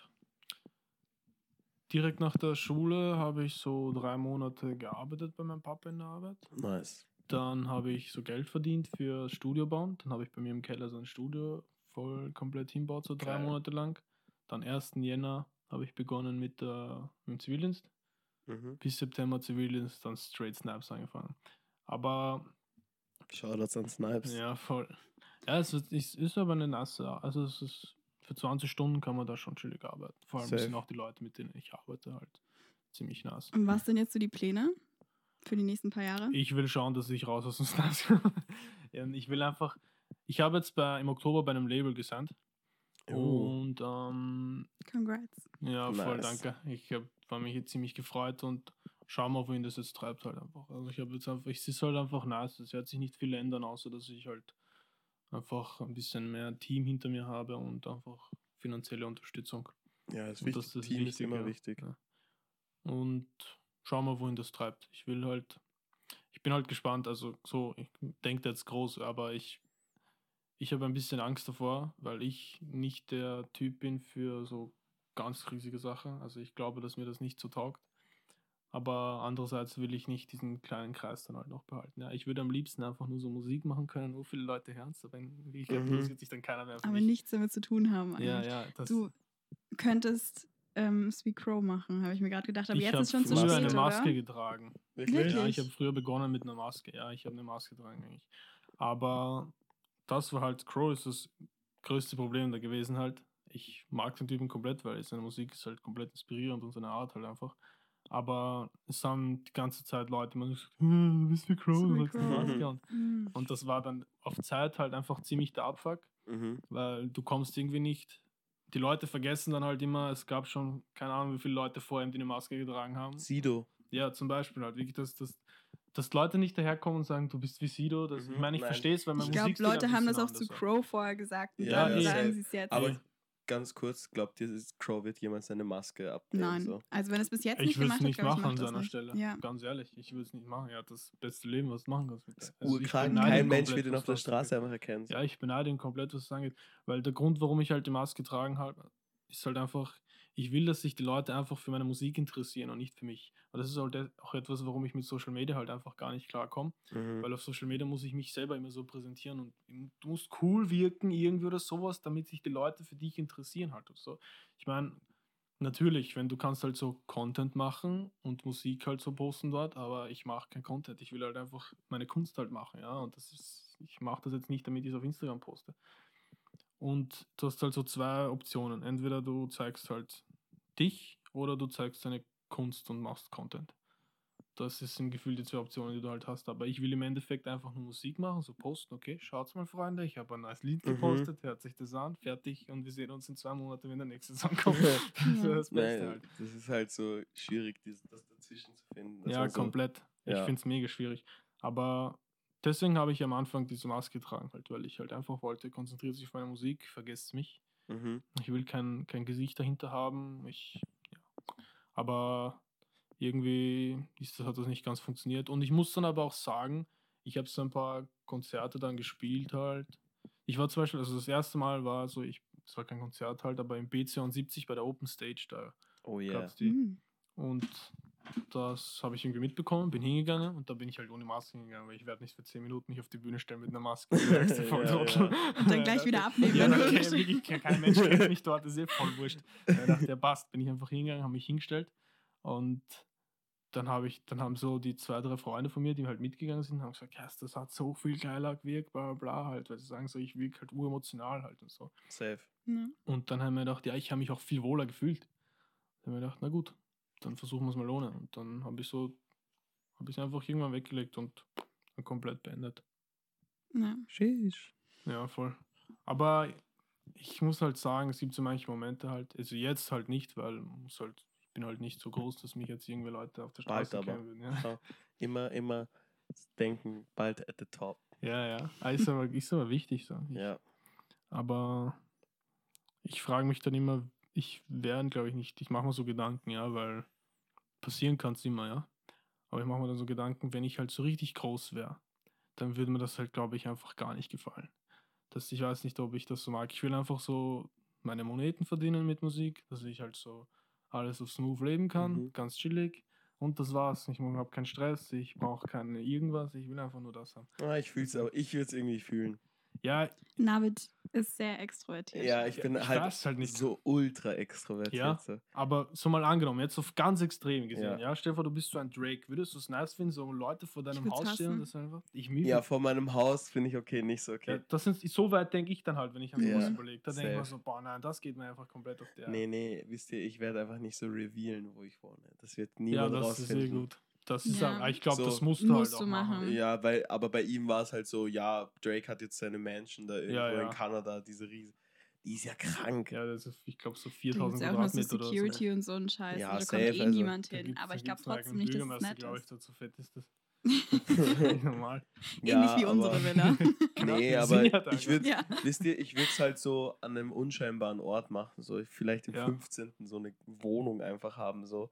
direkt nach der Schule habe ich so drei Monate gearbeitet bei meinem Papa in der Arbeit. Nice. Dann habe ich so Geld verdient für Studio bauen. Dann habe ich bei mir im Keller so ein Studio voll komplett hinbaut, so drei Geil. Monate lang. Dann 1. Jänner habe ich begonnen mit, der, mit dem Zivildienst. Mhm. Bis September Zivildienst, dann Straight Snaps angefangen. Aber Shoutouts an Snipes. ja, voll. Ja, es ist, es ist aber eine nasse. Also es ist für 20 Stunden kann man da schon chillig arbeiten. Vor allem Safe. sind auch die Leute, mit denen ich arbeite, halt ziemlich nass. Und was sind jetzt so die Pläne für die nächsten paar Jahre? Ich will schauen, dass ich raus aus dem Snaps komme. und [laughs] ich will einfach. Ich habe jetzt bei, im Oktober bei einem Label gesandt. Oh. Und ähm, Congrats. ja, voll Nice. danke. Ich hab, war mich jetzt ziemlich gefreut und schau mal, wohin das jetzt treibt halt einfach. Also ich habe jetzt einfach, ich sehe es halt einfach nice. Es wird sich nicht viel ändern, außer dass ich halt einfach ein bisschen mehr Team hinter mir habe und einfach finanzielle Unterstützung. Ja, das, wichtig. das ist Team ist immer ja. wichtig. Ja. Und schau mal, wohin das treibt. Ich will halt, ich bin halt gespannt, also so, ich denke jetzt groß, aber ich, ich habe ein bisschen Angst davor, weil ich nicht der Typ bin für so ganz riesige Sachen. Also ich glaube, dass mir das nicht so taugt. Aber andererseits will ich nicht diesen kleinen Kreis dann halt noch behalten. Ja, ich würde am liebsten einfach nur so Musik machen können, nur viele Leute hören es, aber in Wirklichkeit Mhm. interessiert sich dann keiner mehr Aber mich. nichts damit zu tun haben. ja, eigentlich. ja, das, Du könntest ähm, Sweet Crow machen, habe ich mir gerade gedacht. Aber ich jetzt habe ist schon zu früher spät, eine oder? Maske getragen. Wirklich? Ja, ich habe früher begonnen mit einer Maske. Ja, ich habe eine Maske getragen eigentlich. Aber das war halt, Crow ist das größte Problem da gewesen halt. Ich mag den Typen komplett, weil seine Musik ist halt komplett inspirierend und seine Art halt einfach. Aber es haben die ganze Zeit Leute immer gesagt, "Hm, du bist wie Crow, So du wie magst die Crow." Maske. Und, Mhm. und das war dann auf Zeit halt einfach ziemlich der Abfuck, Mhm. weil du kommst irgendwie nicht. Die Leute vergessen dann halt immer, es gab schon, keine Ahnung, wie viele Leute vor ihm, die eine Maske getragen haben. Sido. Ja, zum Beispiel halt, wirklich, dass, dass, dass Leute nicht daherkommen und sagen, du bist wie Sido. Das, ich Mhm, meine, ich verstehe es, weil mein Ich glaube, Leute haben das auch zu Crow vorher gesagt. Und Ja, dann ja, sagen sie es jetzt. Aber ganz kurz, glaubt ihr, Crow wird jemals seine Maske abnehmen? Nein. So? Also wenn es bis jetzt Ich nicht würde gemacht es nicht hat, glaub ich, machen an seiner nicht. Stelle. Ja. Ganz ehrlich, ich würde es nicht machen. Er hat das beste Leben, was du machen kannst. Mit der. Urkrank, kein Mensch wird ihn auf der Straße einfach erkennen. Ja, ich beneide ihn komplett, was das angeht. Weil der Grund, warum ich halt die Maske getragen habe, ist halt einfach, ich will, dass sich die Leute einfach für meine Musik interessieren und nicht für mich. Und das ist halt e- auch etwas, warum ich mit Social Media halt einfach gar nicht klarkomme. Mhm. Weil auf Social Media muss ich mich selber immer so präsentieren und du musst cool wirken irgendwie oder sowas, damit sich die Leute für dich interessieren halt und so. Ich meine, natürlich, wenn du kannst halt so Content machen und Musik halt so posten dort, aber ich mache kein Content. Ich will halt einfach meine Kunst halt machen, ja. Und das ist, ich mache das jetzt nicht, damit ich es auf Instagram poste. Und du hast halt so zwei Optionen. Entweder du zeigst halt dich oder du zeigst deine Kunst und machst Content. Das ist im Gefühl die zwei Optionen, die du halt hast. Aber ich will im Endeffekt einfach nur Musik machen, so posten, okay, schaut's mal, Freunde, ich habe ein neues Lied Mhm. gepostet, hört sich das an, fertig und wir sehen uns in zwei Monaten, wenn der nächste Song kommt. [laughs] das ist Ja. das Nein, halt. das ist halt so schwierig, das dazwischen zu finden. dass Ja, man so, komplett. Ich Ja. finde es mega schwierig. Aber deswegen habe ich am Anfang diese Maske getragen, halt, weil ich halt einfach wollte, konzentriert sich auf meine Musik, vergesst mich. Mhm. Ich will kein, kein Gesicht dahinter haben. Ich, ja. Aber irgendwie ist das, hat das nicht ganz funktioniert. Und ich muss dann aber auch sagen, ich habe so ein paar Konzerte dann gespielt halt. Ich war zum Beispiel, also das erste Mal war so, ich, es war kein Konzert halt, aber im BC70 bei der Open Stage, da Oh gab yeah. es die. Mhm. Und das habe ich irgendwie mitbekommen, bin hingegangen und da bin ich halt ohne Maske hingegangen, weil ich werde nicht für 10 Minuten mich auf die Bühne stellen mit einer Maske. [laughs] Ja, ja. Und dann gleich wieder abnehmen, Ja, kennt wirklich- kein Mensch kennt mich dort, das ist eh voll wurscht. Ich dachte, der passt, bin ich einfach hingegangen, habe mich hingestellt und dann habe ich, dann haben so die zwei, drei Freunde von mir, die halt mitgegangen sind, haben gesagt, ja, das hat so viel geiler gewirkt, bla bla bla halt, weil sie sagen so, ich wirke halt uremotional halt und so. Safe. Ja. Und dann haben wir gedacht, ja, ich habe mich auch viel wohler gefühlt. Dann haben wir gedacht, na gut, dann versuchen wir es mal ohne. Und dann habe ich so, habe ich es einfach irgendwann weggelegt und dann komplett beendet. Ja. Sheesh. Ja, voll. Aber ich muss halt sagen, es gibt so manche Momente halt, also jetzt halt nicht, weil muss halt, ich bin halt nicht so groß, dass mich jetzt irgendwie Leute auf der Bald Straße aber. kennen würden. Ja, immer, immer denken, bald at the top. ja. ja. Ah, Ist, aber, ist aber wichtig so. Ich, Ja. Aber ich frage mich dann immer, ich werde, glaube ich, nicht, ich mache mir so Gedanken, ja, weil passieren kann es immer, ja. Aber ich mache mir dann so Gedanken, wenn ich halt so richtig groß wäre, dann würde mir das halt, glaube ich, einfach gar nicht gefallen. Das, ich weiß nicht, ob ich das so mag. Ich will einfach so meine Moneten verdienen mit Musik, dass ich halt so alles auf Smooth leben kann, Mhm. ganz chillig. Und das war's. Ich habe keinen Stress, ich brauche keine irgendwas, ich will einfach nur das haben. Ah, ich fühle es aber, ich würde es irgendwie fühlen. Ja, Navid ist sehr extrovertiert. Ja, ich Ja, bin ich halt, halt nicht. so ultra extrovertiert. Ja. So. Aber so mal angenommen, jetzt auf ganz extrem gesehen, Ja. ja, stell dir vor, du bist so ein Drake. Würdest du es nice finden, so Leute vor deinem Haus stehen und hassen. das einfach? Ich mir Ja, vor meinem Haus finde ich okay, nicht so ja, okay. das sind, so weit denke ich dann halt, wenn ich an sowas Ja, überlege. Da denke ich mir so, boah, nein, das geht mir einfach komplett auf der. Nee, nee, wisst ihr, ich werde einfach nicht so revealen, wo ich wohne. Das wird ja, niemand das ist eh rausfinden. gut. Das ist Ja. auch, ich glaube, So, das musst du musst halt du auch machen. machen. Ja, weil, aber bei ihm war es halt so, ja, Drake hat jetzt seine Mansion da irgendwo Ja, ja. in Kanada, diese riesen. Die ist ja krank. Ja, das ist, ich glaube, so Da 4000 gibt es auch noch so Quadratmeter oder so. Security und so einen Scheiß. Ja, und da safe, kommt eh also, niemand hin. Aber ich glaube trotzdem nicht, dass es nett glaube ich, ist. dazu fett ist das. [laughs] Normal. Ähnlich wie unsere Villa. [laughs] Genau, Nee, aber ja ich würde, Ja. wisst ihr, ich würde es halt so an einem unscheinbaren Ort machen, so vielleicht im Ja. 15. so eine Wohnung einfach haben, so,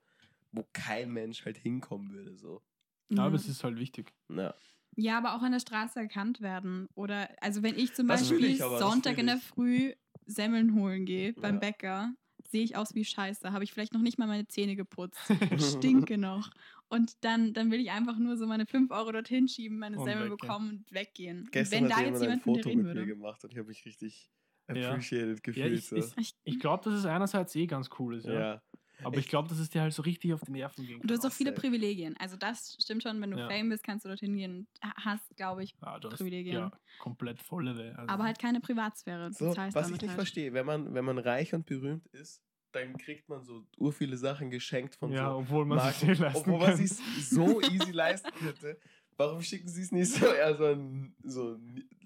wo kein Mensch halt hinkommen würde, so. Ja, Ja. aber es ist halt wichtig. Ja. Ja, aber auch an der Straße erkannt werden. Oder, also wenn ich zum Das Beispiel ich Sonntag in der. Früh Semmeln holen gehe beim Ja. Bäcker, sehe ich aus wie Scheiße. Habe ich vielleicht noch nicht mal meine Zähne geputzt. [laughs] Stinke noch. Und dann, dann will ich einfach nur so meine 5 Euro dorthin schieben, meine Und Semmel bekommen und weggehen. Und Gestern wenn da jetzt jemand ein jemand von dir Foto reden mit mir würde. gemacht und ich habe mich richtig Ja. appreciated Ja, gefühlt. ich, so. ich, ich glaube, dass es einerseits eh ganz cool ist. Ja. ja. Aber ich glaube, dass es dir halt so richtig auf die Nerven ging. Und du hast auch viele safe. Privilegien. Also das stimmt schon, wenn du Ja. Fame bist, kannst du dorthin gehen und hast, glaube ich, ja, du hast, Privilegien. ja, komplett volle Welt. Also, aber halt keine Privatsphäre. So, was ich nicht halt. verstehe, wenn man, wenn man reich und berühmt ist, dann kriegt man so ur viele Sachen geschenkt von ja, so obwohl man sich leisten obwohl man sich so easy [laughs] leisten könnte. Warum schicken sie es nicht so eher so an so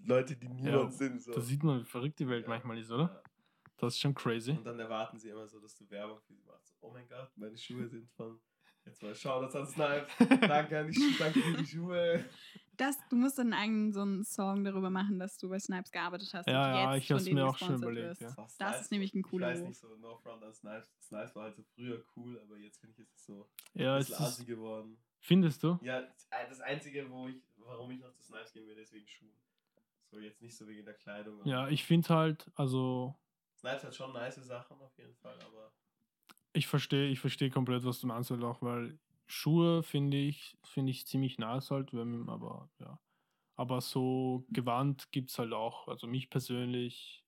Leute, die niemand sind? So. Da sieht man, wie verrückt die Welt Ja. manchmal ist, oder? Das ist schon crazy. Und dann erwarten sie immer so, dass du Werbung für sie machst. Oh mein Gott, meine Schuhe sind von. Jetzt mal schauen, das an Snipes. [laughs] Danke an die Schuhe, danke für die Schuhe. Das, du musst dann einen so einen Song darüber machen, dass du bei Snipes gearbeitet hast. Ja, und ja, jetzt ich hab's mir auch schon gesponsert überlegt, wirst. ja. Was, Das ist nämlich ein cooler Ich weiß nicht so, no front an Snipes. Snipes war halt so früher cool, aber jetzt finde ich, ist es so Ja, ein es bisschen assi ist, geworden. findest du? Ja, das Einzige, wo ich, warum ich noch zu Snipes gehen würde, ist wegen Schuhen. So, jetzt nicht so wegen der Kleidung. Ja, ich finde halt, also Snipes hat schon nice Sachen auf jeden Fall, aber. ich verstehe, ich verstehe komplett, was du meinst, halt auch, weil Schuhe finde ich, finde ich ziemlich nice halt, wenn, aber ja. Aber so Gewand gibt es halt auch, also mich persönlich,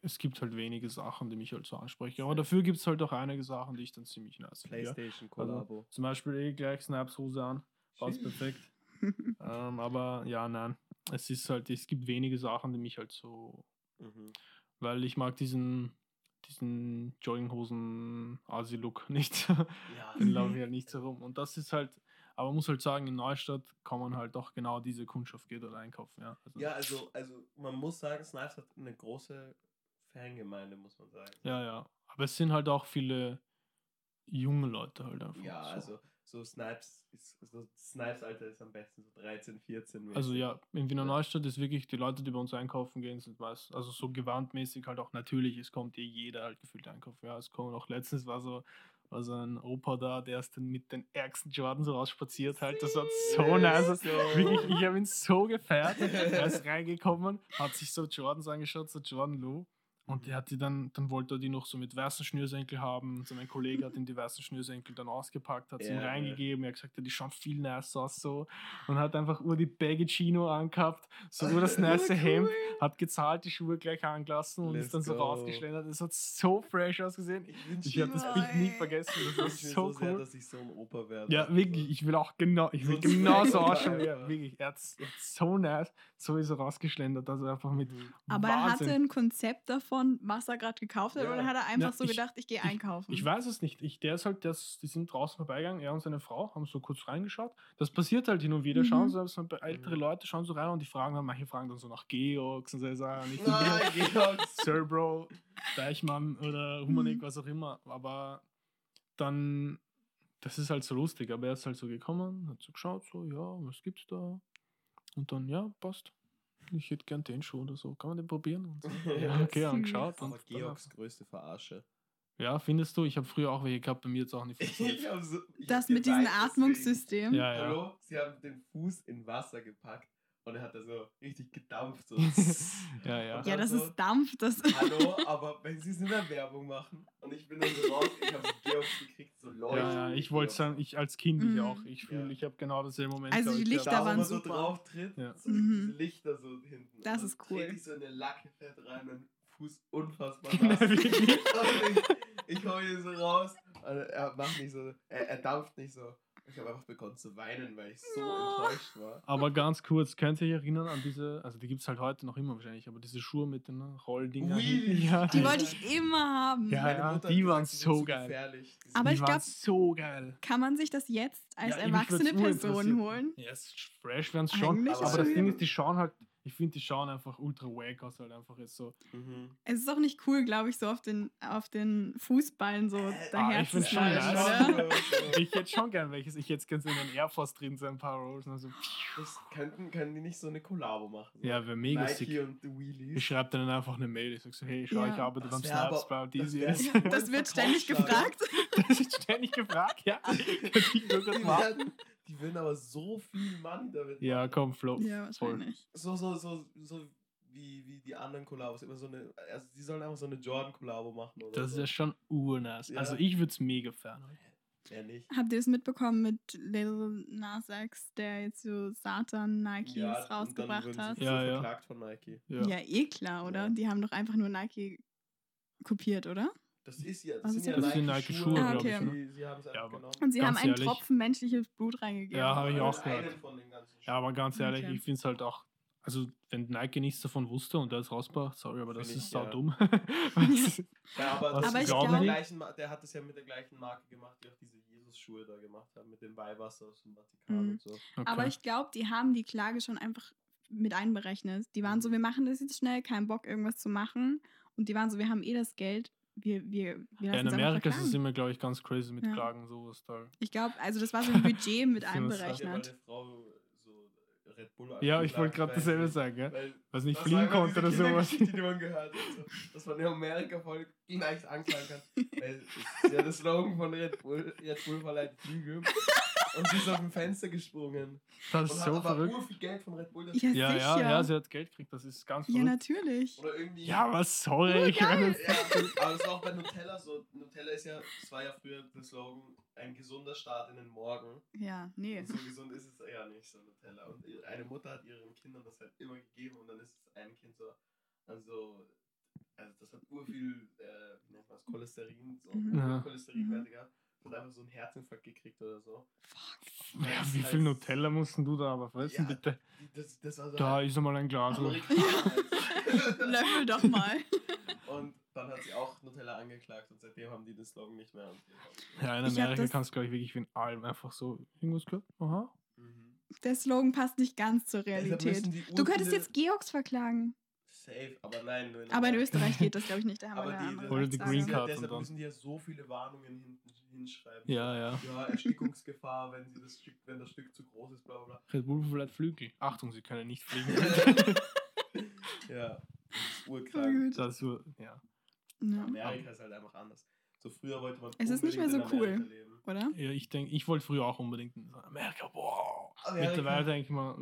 es gibt halt wenige Sachen, die mich halt so ansprechen. Aber dafür gibt es halt auch einige Sachen, die ich dann ziemlich nice finde. Ja? PlayStation Also, Kollabo. zum Beispiel eh gleich Snaps Hose an, passt perfekt. [laughs] ähm, aber ja, nein, es ist halt, es gibt wenige Sachen, die mich halt so Mhm. Weil ich mag diesen, diesen Jogginghosen-Asi-Look [laughs] nicht. Ja, Den laufe ich halt nicht so rum. Und das ist halt, aber man muss halt sagen, in Neustadt kann man halt auch genau diese Kundschaft geht dort einkaufen. Ja, also, ja, also, also man muss sagen, Snipes hat eine große Fangemeinde, muss man sagen. ja, ja. Aber es sind halt auch viele junge Leute halt einfach. Ja, so. also so Snipes ist, so Snipes Alter ist am besten so 13, 14. Also ja, in Wiener. Neustadt ist wirklich, die Leute, die bei uns einkaufen gehen, sind meist, also so gewandmäßig halt auch natürlich, es kommt eh jeder halt gefühlt einkaufen. Ja, es kommen auch letztens war so, war so ein Opa da, der ist dann mit den ärgsten Jordans rausspaziert halt. Das hat so nice. Wirklich, ich habe ihn so gefeiert. [laughs] Er ist reingekommen, hat sich so Jordans angeschaut, so Jordan Lou. Und Mhm. der hat die dann, dann wollte er die noch so mit weißen Schnürsenkel haben. So mein Kollege hat ihm die weißen Schnürsenkel dann ausgepackt, hat sie ihm Ja, ja. reingegeben. Er hat gesagt, ja, die schauen viel nice aus so. Und hat einfach nur die Baggy Chino angehabt, so nur das [laughs] nice Hemd, hat gezahlt, die Schuhe gleich angelassen und Let's ist dann so go. rausgeschlendert. Es hat so fresh ausgesehen. Ich wünsche Ich habe das Bild nie vergessen. Das mir so so sehr, cool. dass ich so ein Opa werde. Ja, wirklich, ich will auch genau, ich will So [laughs] genauso [laughs] Swagger, ausschauen wie er. Alter. Wirklich, er hat so nice, so ist er rausgeschlendert, also einfach mit Mhm. Aber er hatte Wahnsinn. ein Konzept davon, was er gerade gekauft hat, Ja. oder hat er einfach Ja, so ich- gedacht, ich gehe einkaufen? Ich weiß es nicht. Ich, der ist halt, das, die sind draußen vorbeigegangen, er und seine Frau haben so kurz reingeschaut. Das passiert halt hin und wieder. Mhm. Schauen so, so ältere Mhm. Leute schauen so rein und die fragen dann, manche fragen dann so nach Georgs und so sagen, ich Nein, Georg. Sir Bro, Deichmann oder Humanik, Mhm. was auch immer. Aber dann, das ist halt so lustig. Aber er ist halt so gekommen, hat so geschaut, so, ja, was gibt's da? Und dann, ja, passt. Ich hätte gern den Schuh oder so. Kann man den probieren? Und so. [laughs] Ja, okay, angeschaut. Aber Georgs größte Verarsche. ja, findest du? Ich habe früher auch welche gehabt, bei mir jetzt auch nicht funktioniert. So, ich das mit diesem. Atmungssystem. Ja, ja. Hallo? Sie haben den Fuß in Wasser gepackt und er hat da so richtig gedampft. So. [laughs] ja, ja. Ja, das Also- ist Dampf. Das [laughs] Hallo, aber wenn sie es in der Werbung machen und ich bin dann so raus, ich habe so Georgs gekriegt, so leuchten. Ja, ja, ich wollte sagen, ich als Kind ich Mhm. auch. Ich fühle, Ja. ich habe genau dasselbe Moment. Also die Ich Lichter da, waren man so super. drauf tritt, Ja. so Mhm. diese Lichter so hinten. Das Und ist cool. trete ich so in eine Lacke fett rein und Fuß unfassbar [laughs] nass. ich, ich hau hier so raus und er macht nicht so, er, er dampft nicht so. Ich habe einfach begonnen zu weinen, weil ich so Oh. enttäuscht war. Aber ganz kurz, könnt ihr euch erinnern an diese, also die gibt es halt heute noch immer wahrscheinlich, aber diese Schuhe mit den Rolldinger hinten. Wheelies. Ja, Die wollte ich immer haben. Ja, ja, die waren gesagt, so geil. gefährlich. Die Aber die ich waren glaub- so geil. Kann man sich das jetzt als Ja, erwachsene Person holen? Ja, es ist fresh werden es schon. Eigentlich Aber das Ding ist, die schauen halt, ich finde, die schauen einfach ultra wack aus, halt einfach jetzt so. Mhm. Es ist auch nicht cool, glaube ich, so auf den, auf den Fußballen so daher Äh, ich zu nice. oder? Ich hätte schon gern welches. Ich hätte gerne in den Air Force drin, so ein paar Rolls. Und so. Das könnten, können die nicht so eine Kollabo machen? So Ja, wäre mega Nike sick. und Wheelies. Ich schreibe dann einfach eine Mail. Ich sag so, hey, schau, Ja. ich arbeite Das beim Snaps aber- bei das [laughs] Das, Das wird ständig gefragt. das ist ständig gefragt, ja. [laughs] Die werden, die würden aber so viel Money damit Ja, machen. komm, Flo. Ja, wahrscheinlich. So, so, so, so wie, wie die anderen Kollabos. Immer so eine, also die sollen einfach so eine Jordan-Kollabo machen oder Das ist so. ja schon urnice. Ja. Also ich würde es mega fern. Ja, nicht. Habt ihr es mitbekommen mit Lil Nas X, der jetzt so Satan Nikes Ja, und dann rausgebracht hat? sie Ja, so ja. verklagt von Nike. Ja. Ja. eh klar, oder? Ja. Die haben doch einfach nur Nike kopiert, oder? Das ist ja, Was das ist sind ja das? Das sind Nike-Schuhe. Nike-Schuhe, Ah, okay. ich. Sie, sie haben es Ja, einfach aber- genommen. Und sie haben einen ehrlich. Tropfen menschliches Blut reingegeben. Ja, habe ich auch gehört. Ja, aber ganz ehrlich, Okay. ich finde es halt auch, also wenn Nike nichts davon wusste und der es rausbracht, sorry, aber das Find ich, ist ja. sau dumm. [laughs] Ja, aber, Was das Aber ist ich auch mit der, glaub- gleichen, der hat es ja mit der gleichen Marke gemacht, die auch diese Jesus-Schuhe da gemacht haben, mit dem Weihwasser aus dem Vatikan Mhm. und so. Aber Okay. ich glaube, die haben die Klage schon einfach mit einberechnet. Die waren so, wir machen das jetzt schnell, kein Bock, irgendwas zu machen. Und die waren so, wir haben eh das Geld. Wir, wir, wir ja, in Amerika ist es immer, glaube ich, ganz crazy mit Ja. Klagen, sowas da. Ich glaube, also das war so ein Budget [laughs] mit Das Das einberechnet. so Red Bull Ja, ich wollte gerade dasselbe sagen, ja? weil Was nicht das fliegen konnte diese oder sowas. [laughs] Die man gehört hat. So, dass man in Amerika voll leicht anklagen kann. [laughs] Weil es ist ja der Slogan von Red Bull, Red Bull verleiht Flügel. Und sie ist auf dem Fenster gesprungen. Das Und ist hat so aber verrückt. viel Geld von Red Bull. Ja, Ja, ja, ja, sie hat Geld gekriegt, das ist ganz Ja, verrückt. natürlich. Oder irgendwie. Ja, aber sorry, ich meine, das- Ja, aber das war auch bei Nutella so. Nutella ist ja, das war ja früher der Slogan, ein gesunder Start in den Morgen. Ja, nee. Und so gesund ist es ja nicht, so Nutella. Und eine Mutter hat ihren Kindern das halt immer gegeben und dann ist es ein Kind so, also, also das hat ur viel, äh, wie nennt man das, Cholesterin, so Mhm. Ja. Cholesterinwerte gehabt. Hat einfach so einen Herzinfarkt gekriegt oder so. Fuck. ja, Das wie viel Nutella mussten du da aber fressen, Ja, bitte? Das, das war so Da ist einmal ein Glas. [laughs] Löffel doch mal. [laughs] Und dann hat sie auch Nutella angeklagt und seitdem haben die den Slogan nicht mehr. Und Ja, in Amerika das- kannst du, glaube ich, wirklich wie in allem einfach so irgendwas gehört. Aha. mhm. Der Slogan passt nicht ganz zur Realität. Du könntest jetzt Georgs verklagen. Safe, aber nein. In Aber in Amerika. Österreich geht das, glaube ich, nicht. Da haben Aber wir die- Oder die. Green Card. Deshalb und dann- müssen die ja so viele Warnungen hinten hinschreiben. Ja, ja. Ja, Erstickungsgefahr, wenn, sie das Stück, wenn das Stück zu groß ist, bla bla Red Bull verleiht Flügel. Achtung, sie können nicht fliegen. [laughs] Ja, das ist urkrank. gut. das ist so, ja. Ja. Amerika ist halt einfach anders. So früher wollte man Es ist nicht mehr so cool. leben. Oder? ja ich denke, ich wollte früher auch unbedingt in Amerika. Boah. Amerika. Mittlerweile denke ich mal.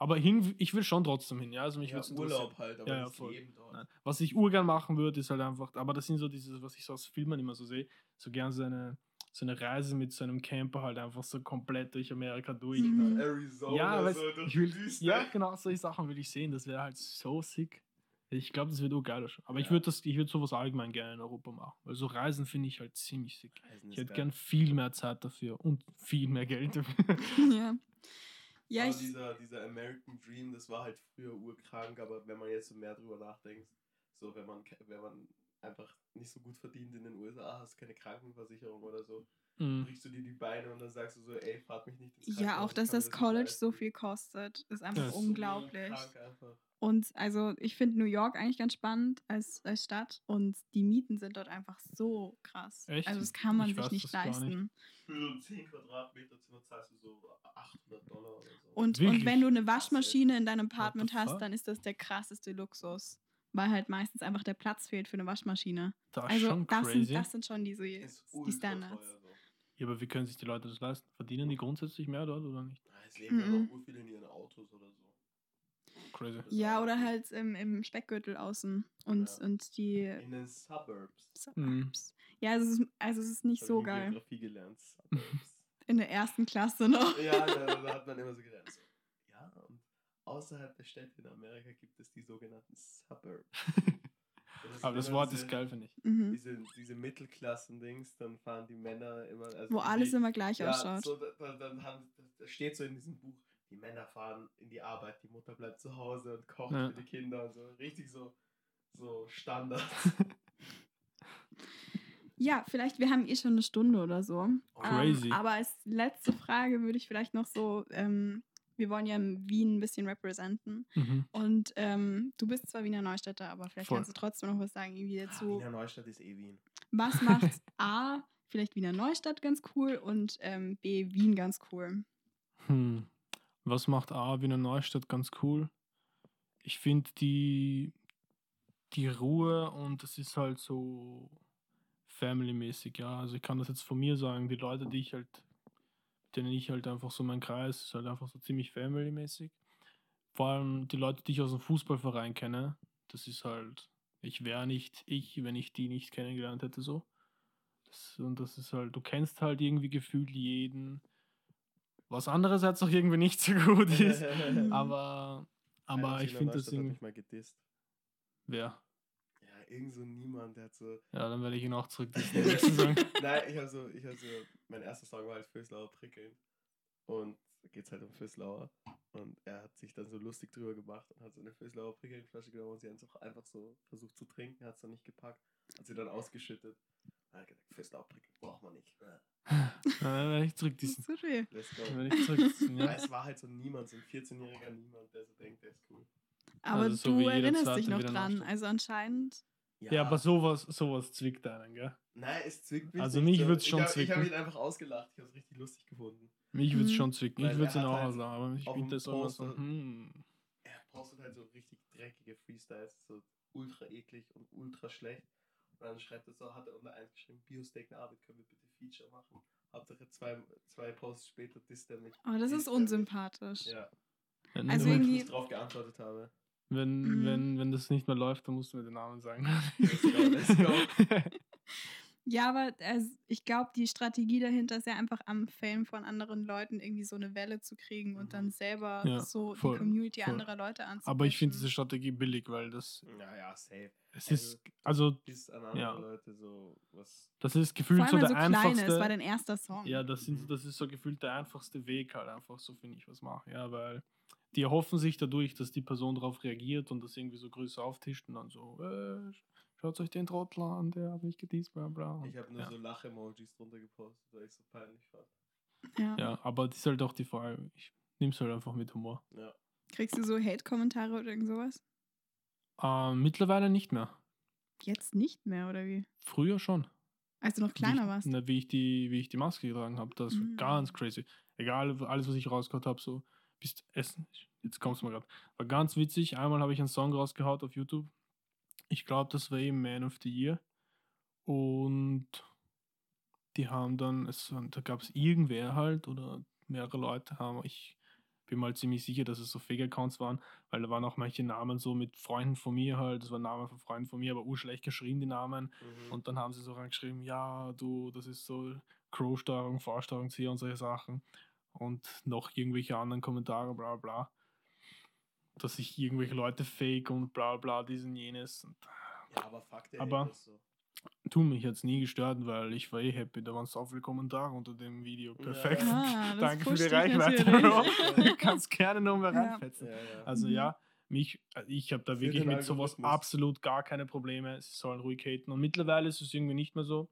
Aber hin, ich will schon trotzdem hin, ja. Also mich Ja, Urlaub halt, aber Ja, ja, voll. Leben dort. Nein. Was ich urgern machen würde, ist halt einfach, aber das sind so diese, was ich so aus Filmen immer so sehe, so gern so eine, so eine Reise mit so einem Camper halt einfach so komplett durch Amerika durch. Mhm. Arizona, Ja, weißt, so durch ich die will, ja, genau, solche Sachen will ich sehen. Das wäre halt so sick. Ich glaube, das wird urgeil. Aber ich Ja. würde das, ich würde sowas allgemein gerne in Europa machen. Weil so Reisen finde ich halt ziemlich sick. Reisen Ich hätte geil. gern viel mehr Zeit dafür und viel mehr Geld dafür. [laughs] Ja. Ja, aber ich, dieser, dieser American Dream, das war halt früher urkrank, aber wenn man jetzt so mehr drüber nachdenkt, so wenn man, ke- wenn man einfach nicht so gut verdient in den USA, hast keine Krankenversicherung oder so, Mhm. brichst du dir die Beine und dann sagst du so, ey, fahrt mich nicht ins ja, auch dass das College leisten. so viel kostet, ist einfach Das ist so unglaublich. Einfach. Und also ich finde New York eigentlich ganz spannend als, als Stadt und die Mieten sind dort einfach so krass. Echt? Also das kann man Ich sich weiß nicht gar nicht. leisten. Für so 10 Quadratmeter Zimmer zahlst du so 800 Dollar oder so. Und, und wenn du eine. Waschmaschine in deinem Apartment hast, dann ist das der krasseste Luxus. Weil halt meistens einfach der Platz fehlt für eine Waschmaschine. Das ist Also schon das crazy. sind, das sind schon die, so, die Standards. teuer, so. ja, aber wie können sich die Leute das leisten? Verdienen die grundsätzlich mehr dort oder nicht? Ja, Es leben ja Mhm. noch ur viele in ihren Autos oder so. Crazy. Ja, oder halt im, im Speckgürtel außen und, Ja. und die In den Suburbs. Suburbs. Ja, also es ist, also es ist nicht so geil. Geografie gelernt. In der ersten Klasse noch. ja, da, da hat man immer so gelernt. So, ja, und außerhalb der Städte in Amerika gibt es die sogenannten Suburbs. [laughs] Und sind Aber das Wort diese- ist geil, finde ich. Mhm. Diese, diese Mittelklassen-Dings, dann fahren die Männer immer. Also Wo die- alles immer gleich ja, ausschaut. so, da, da, dann haben, da steht so in diesem Buch, die Männer fahren in die Arbeit, die Mutter bleibt zu Hause und kocht Ja. für die Kinder und so. Richtig so, so Standard. [laughs] Ja, vielleicht, wir haben eh schon eine Stunde oder so. Crazy. Ähm, aber als letzte Frage würde ich vielleicht noch so, ähm, wir wollen ja Wien ein bisschen representen. Mhm. Und ähm, du bist zwar Wiener Neustädter, aber vielleicht Voll. kannst du trotzdem noch was sagen, irgendwie dazu. Wiener Neustadt ist eh Wien. Was macht [laughs] A, vielleicht Wiener Neustadt ganz cool und ähm, B, Wien ganz cool? Hm. Was macht A Wiener Neustadt ganz cool? Ich finde die, die Ruhe und es ist halt so family-mäßig, ja. Also ich kann das jetzt von mir sagen, die Leute, die ich halt, denen ich halt einfach so mein Kreis, ist halt einfach so ziemlich family-mäßig. Vor allem die Leute, die ich aus dem Fußballverein kenne, das ist halt, ich wäre nicht ich, wenn ich die nicht kennengelernt hätte, so. Das, und das ist halt, du kennst halt irgendwie gefühlt jeden, was andererseits auch irgendwie nicht so gut [laughs] ist. aber aber Einer ich finde das irgendwie. Wer? Irgend so niemand, der hat so. Ja, dann werde ich ihn auch zurück. [laughs] Nein, ich habe so, ich habe so, mein erster Song war halt Föslauer Prickeln. Und da geht es halt um Föslauer. Und er hat sich dann so lustig drüber gemacht und hat so eine Föslauer Prickelflasche genommen und sie einfach, einfach so versucht zu trinken, hat es dann nicht gepackt, hat sie dann ausgeschüttet. Dann hat er gesagt, Föslauer Prickeln braucht man nicht. [laughs] Dann werde ich zurück. Das Diesen, ist so schön. Let's go. dann ich zurück. Ja. Ja. Es war halt so niemand, so ein 14-jähriger Niemand, der so denkt, der ist cool. Aber Also so du erinnerst dich noch dran. Also anscheinend. Ja, aber sowas, sowas zwickt einen, gell? Nein, es zwickt mich. Also nicht mich so. würd's schon ich hab, Ich habe zwicken. ihn einfach ausgelacht. Ich habe es richtig lustig gefunden. Mich würde es Mhm. schon zwicken. Weil Ich würde es er ihn auch halt auslachen, aber ich bin das immer so. Hm. Er postet halt so richtig dreckige Freestyles, so ultra eklig und ultra schlecht. Und dann schreibt er so, hat er unter eins geschrieben, Biosteak eine Arbeit, können wir bitte Feature machen. Hauptsache zwei, zwei Posts später disst er mich. Oh, das ist unsympathisch. Ja, Ja, Also irgendwie- ich nicht drauf geantwortet habe. Wenn, Mhm. wenn, wenn das nicht mehr läuft, dann musst du mir den Namen sagen. Let's go, let's go. [laughs] Ja, aber also, ich glaube, die Strategie dahinter ist ja einfach am Fame von anderen Leuten irgendwie so eine Welle zu kriegen und dann selber Ja, so voll, die Community voll. anderer Leute anzupassen. Aber ich finde diese Strategie billig, weil das Naja, safe. es Also- ist, also Bis an andere Ja. Leute so was. das ist Vor gefühlt allem, so der so einfachste. ist, war dein erster Song. Ja, das, sind, Mhm. das ist so gefühlt der einfachste Weg halt einfach, so finde ich, was machen. Ja, weil die erhoffen sich dadurch, dass die Person darauf reagiert und das irgendwie so größer auftischt und dann so, äh, schaut euch den Trottel an, der hat mich gedießt, bla bla. Ich habe nur ja. so Lach-Emojis drunter gepostet, weil ich so peinlich fand. Ja. ja, aber das ist halt auch die Frage, ich nehme es halt einfach mit Humor. Ja. Kriegst du so Hate-Kommentare oder irgend sowas? Ähm, mittlerweile nicht mehr. Jetzt nicht mehr, oder wie? Früher schon. Als du noch kleiner wie ich, warst. Na, wie, ich die, wie ich die Maske getragen habe, das war Mhm. ganz crazy. Egal, alles, was ich rausgehauen habe, so bis Essen. Jetzt kommt's mal gerade. War ganz witzig. Einmal habe ich einen Song rausgehauen auf YouTube. Ich glaube, das war eben Man of the Year. Und die haben dann, es, da gab es irgendwer halt oder mehrere Leute haben, ich bin mal ziemlich sicher, dass es so Fake-Accounts waren, weil da waren auch manche Namen so mit Freunden von mir halt, das waren Namen von Freunden von mir, aber urschlecht geschrieben, die Namen. Mhm. Und dann haben sie so reingeschrieben, ja, du, das ist so Crow-Steuerung, V-Steuerung, C und solche Sachen. Und noch irgendwelche anderen Kommentare, bla bla. Dass ich irgendwelche Leute fake und bla bla, dies und jenes. Und ja, aber der Aber- so. tu mich jetzt nie gestört, weil ich war eh happy. Da waren so viele Kommentare unter dem Video. Ja. Perfekt. Ah, [laughs] das Danke für die Reichweite. Bro. [laughs] Du kannst gerne noch mehr Ja. reinfetzen. Ja, ja. Also Mhm. ja, mich, äh, ich habe da Für wirklich mit sowas absolut gar keine Probleme. Sie sollen ruhig haten. Und mittlerweile ist es irgendwie nicht mehr so.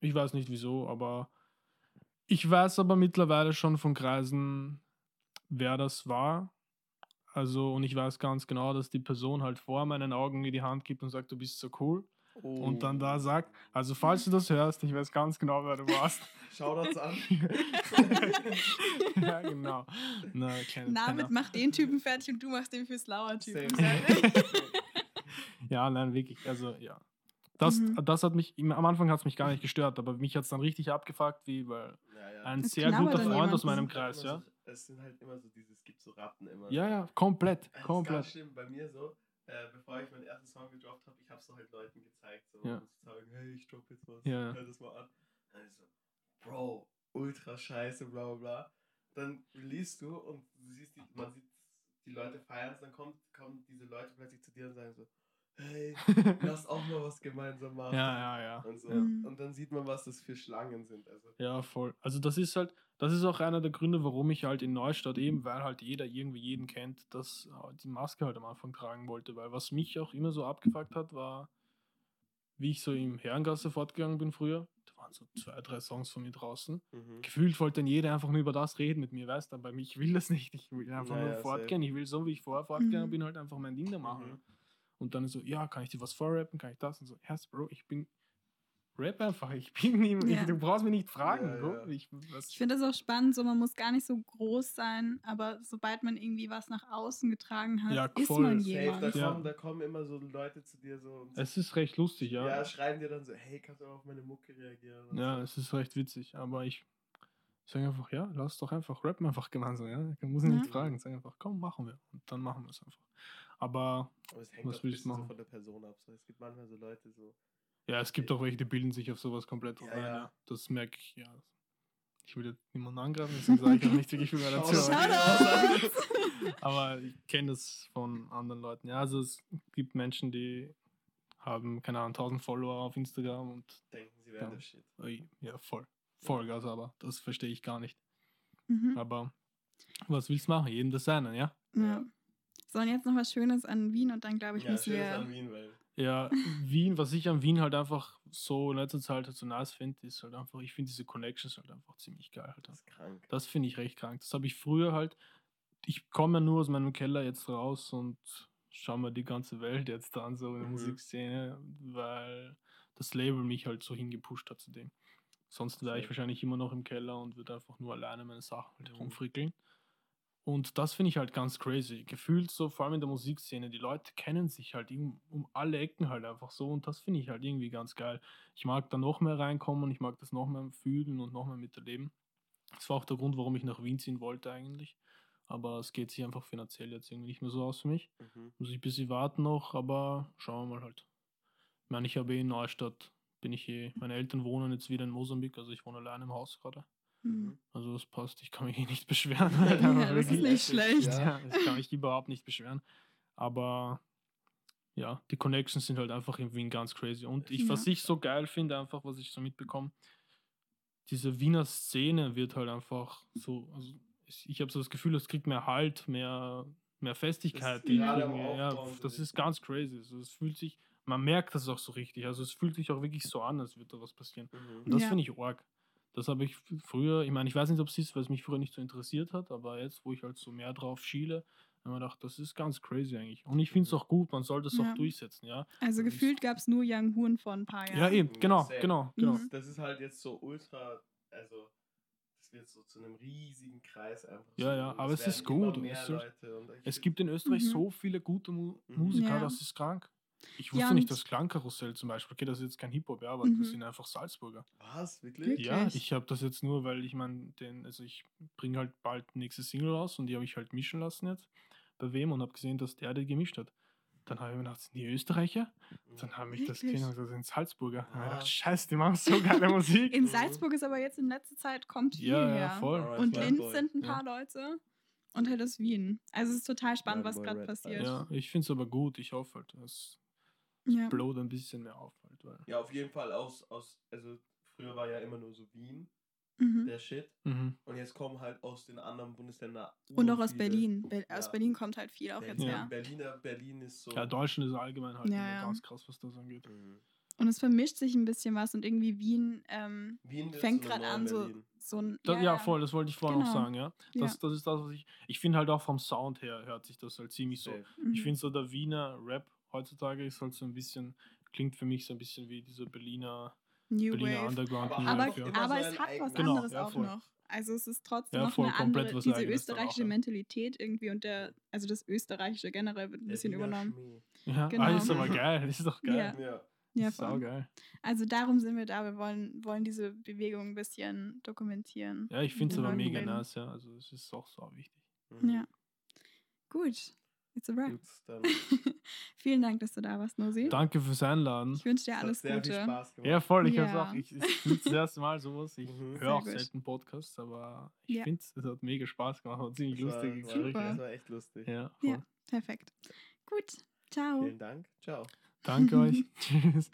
Ich weiß nicht wieso, aber ich weiß aber mittlerweile schon von Kreisen, wer das war. Also, und ich weiß ganz genau, dass die Person halt vor meinen Augen mir die Hand gibt und sagt, du bist so cool. Und dann da sagt, also falls du das hörst, ich weiß ganz genau, wer du warst. [laughs] Shoutouts an. [laughs] ja, genau. Na, kleine Damit Penner. mach den Typen fertig und du machst den fürs Lauer-Typen. Same. [laughs] Ja, nein, wirklich. Also, ja. Das, Mhm. das hat mich, am Anfang hat es mich gar nicht gestört, aber mich hat es dann richtig abgefuckt, wie, weil Ja, ja. ein Es sehr guter Freund aus meinem Es Kreis, ja. So, es sind halt immer so dieses, es gibt so Ratten immer. Ja, ja, komplett, Es ist ganz komplett. schlimm bei mir so, äh, bevor ich meinen ersten Song gedroppt habe, ich habe so halt Leuten gezeigt, so Ja. um zu sagen, hey, ich drop jetzt was, Ja. hör das mal an. Dann ist so, Bro, ultra scheiße, bla bla bla. Dann liest du und du siehst, die, man sieht, die Leute feiern es, dann kommt, kommen diese Leute plötzlich zu dir und sagen so, hey, [laughs] lass auch mal was gemeinsam machen. Ja, ja, ja. Und, so. Mhm. und dann sieht man, was das für Schlangen sind. Also, Ja, voll. Also das ist halt, das ist auch einer der Gründe, warum ich halt in Neustadt eben, weil halt jeder irgendwie jeden kennt, dass äh, die Maske halt am Anfang tragen wollte. Weil was mich auch immer so abgefuckt hat, war, wie ich so im Herrengasse fortgegangen bin früher, da waren so zwei, drei Songs von mir draußen. mhm. Gefühlt wollte dann jeder einfach nur über das reden mit mir, weißt du, aber ich will das nicht. Ich will einfach Ja, nur fortgehen. Ich will so, wie ich vorher fortgegangen Mhm. bin, halt einfach mein Ding da machen. Mhm. Und dann so, ja, kann ich dir was vorrappen, kann ich das? Und so, Herz, Bro, ich bin, rap einfach, ich bin niemand, Ja. ich, du brauchst mich nicht fragen, Ja, Bro. ja. Ich, Ich finde das auch spannend, so man muss gar nicht so groß sein, aber sobald man irgendwie was nach außen getragen hat, Ja, ist man Safe, da, jemand. Ja. kommen, da kommen immer so Leute zu dir so und es ist recht lustig, ja. ja, Ja, schreiben dir dann so, hey, kannst du auch auf meine Mucke reagieren? und so. es ist recht witzig, aber ich sage einfach, ja, lass doch einfach rappen einfach gemeinsam, ja. Ich muss ihn nicht Ja. fragen, sag einfach, komm, machen wir. Und dann machen wir es einfach. Aber Aber es hängt Was willst du bisschen so machen? von der Person ab. So, es gibt manchmal so Leute so, ja, es gibt auch welche, die bilden sich auf sowas komplett Ja, drauf ein, ja. ja. Das merke ich, ja. Ich will jetzt niemanden angreifen, deswegen sage ich auch nicht wirklich viel mehr dazu. Aber- ich kenne das von anderen Leuten. Ja, also es gibt Menschen, die haben, keine Ahnung, 1000 Follower auf Instagram und Denken sie wären Ja. der Shit. ja, voll. Vollgas aber. Das verstehe ich gar nicht. Mhm. Aber was willst du machen? Jedem das seine, ja? Ja. So, und jetzt noch was Schönes an Wien und dann glaube ich, Ja, müssen schönes wir. an Wien, weil Ja, Wien, was ich an Wien halt einfach so in letzter Zeit halt so nice finde, ist halt einfach, ich finde diese Connections halt einfach ziemlich geil. Halt. das ist krank. Das finde ich recht krank. Das habe ich früher halt. Ich komme ja nur aus meinem Keller jetzt raus und schaue mir die ganze Welt jetzt an, so in der Mhm. Musikszene, weil das Label mich halt so hingepusht hat zu dem. Sonst wäre ich wahrscheinlich immer noch im Keller und würde einfach nur alleine meine Sachen halt Mhm. rumfrickeln. Und das finde ich halt ganz crazy. Gefühlt so, vor allem in der Musikszene, die Leute kennen sich halt um, um alle Ecken halt einfach so und das finde ich halt irgendwie ganz geil. Ich mag da noch mehr reinkommen, ich mag das noch mehr fühlen und noch mehr miterleben. Das war auch der Grund, warum ich nach Wien ziehen wollte eigentlich. Aber es geht sich einfach finanziell jetzt irgendwie nicht mehr so aus für mich. Mhm. Muss ich ein bisschen warten noch, aber schauen wir mal halt. Ich meine, ich habe eh in Neustadt, bin ich eh, meine Eltern wohnen jetzt wieder in Mosambik, also ich wohne allein im Haus gerade. Mhm. Also das passt, ich kann mich eh nicht beschweren. [laughs] Ja, das ist nicht schlecht. ja, ich kann mich überhaupt nicht beschweren. Aber ja, die Connections sind halt einfach in Wien ganz crazy. Und ich, was Ja. ich so geil finde, einfach, was ich so mitbekomme, diese Wiener Szene wird halt einfach so, also ich, habe so das Gefühl, es kriegt mehr Halt, mehr, mehr Festigkeit. irgendwie- ja, das ist ganz crazy. Also es fühlt sich, man merkt das auch so richtig. Also es fühlt sich auch wirklich so an, als würde da was passieren. Mhm. Und das Ja. finde ich arg. Das habe ich früher, ich meine, ich weiß nicht, ob es ist, weil es mich früher nicht so interessiert hat, aber jetzt, wo ich halt so mehr drauf schiele, habe ich mir gedacht, das ist ganz crazy eigentlich. Und ich finde es Mhm. auch gut, man soll das Ja. auch durchsetzen, ja. Also Das- gefühlt gab es nur Young Hoon vor ein paar Jahren. Ja, eben, genau, genau, genau. Mhm. Das ist halt jetzt so ultra, also das wird so zu einem riesigen Kreis einfach. Ja, so, ja, und aber es ist gut, Mehr es Leute und Es gibt in Österreich Mhm. so viele gute Mu Mhm. Musiker, Ja. das ist krank. Ich Ja, wusste nicht, und- dass Klangkarussell zum Beispiel, okay, das ist jetzt kein Hip-Hop, ja, aber Mhm. das sind einfach Salzburger. Was, wirklich? Wirklich? Ja, ich habe das jetzt nur, weil ich meine, den, also ich bringe halt bald nächste Single raus und die habe ich halt mischen lassen jetzt bei wem und habe gesehen, dass der die gemischt hat. Dann habe ich mir gedacht, sind die Österreicher? Dann habe ich das gesehen und gesagt, sind Salzburger. Dann habe ich Ah. gedacht, scheiße, die machen so geile Musik. In Mhm. Salzburg ist aber jetzt in letzter Zeit kommt viel ja, her. ja, voll. Alright, Und Linz Boy. sind ein Ja. paar Leute und halt aus Wien. Also es ist total spannend, Bad was gerade passiert. Ja, ich finde es aber gut. Ich hoffe halt, dass Ja. Blowed ein bisschen mehr auffällt. Weil, Ja, auf jeden Fall aus, aus, also früher war ja immer nur so Wien Mhm. der Shit mhm. und jetzt kommen halt aus den anderen Bundesländern Und auch aus urviele- Berlin. Be aus Ja. Berlin kommt halt viel auch Berlin, jetzt Ja. her. Berliner, Berlin ist so. Ja, Deutschland ist allgemein halt Ja, immer ja. ganz krass, was das angeht. Mhm. Und es vermischt sich ein bisschen was und irgendwie Wien ähm, Wien fängt gerade an, so, so ein. Da, ja, voll, das wollte ich vorhin noch Genau. sagen, ja. Das, das ist das, was ich. Ich finde halt auch vom Sound her hört sich das halt ziemlich so. Mhm. Ich finde so der Wiener Rap heutzutage ist halt so ein bisschen, klingt für mich so ein bisschen wie dieser Berliner, New Berliner Wave. Underground. Aber Aber, Wave, ja. immer aber so es hat was Genau, anderes ja, auch noch. Also es ist trotzdem Ja, noch eine andere, diese österreichische. Mentalität irgendwie und der, also das österreichische generell wird ein bisschen Berliner übernommen. Ja, Genau. ah, ist aber geil, das ist doch geil. Ja. Ja. Ja, Sau voll. geil. Also darum sind wir da. Wir wollen, wollen diese Bewegung ein bisschen dokumentieren. Ja, ich finde es aber mega nice, ja. Also es ist auch so wichtig. Mhm. Ja. Gut. It's a wrap. Gut, dann [laughs] Vielen Dank, dass du da warst, Nosi. Danke fürs Einladen. Ich wünsche dir alles sehr Gute. viel Spaß gemacht. Ja, voll, ich Ja. hab's auch. Ich, ich das erste Mal sowas. Ich Mhm. höre auch gut. selten Podcasts, aber ich Ja. finde es hat mega Spaß gemacht. War ziemlich Das war- lustige war- Gespräche. Das war echt lustig. Ja. Ja. Perfekt. Gut. Ciao. Vielen Dank. Ciao. Danke euch. [laughs] Tschüss.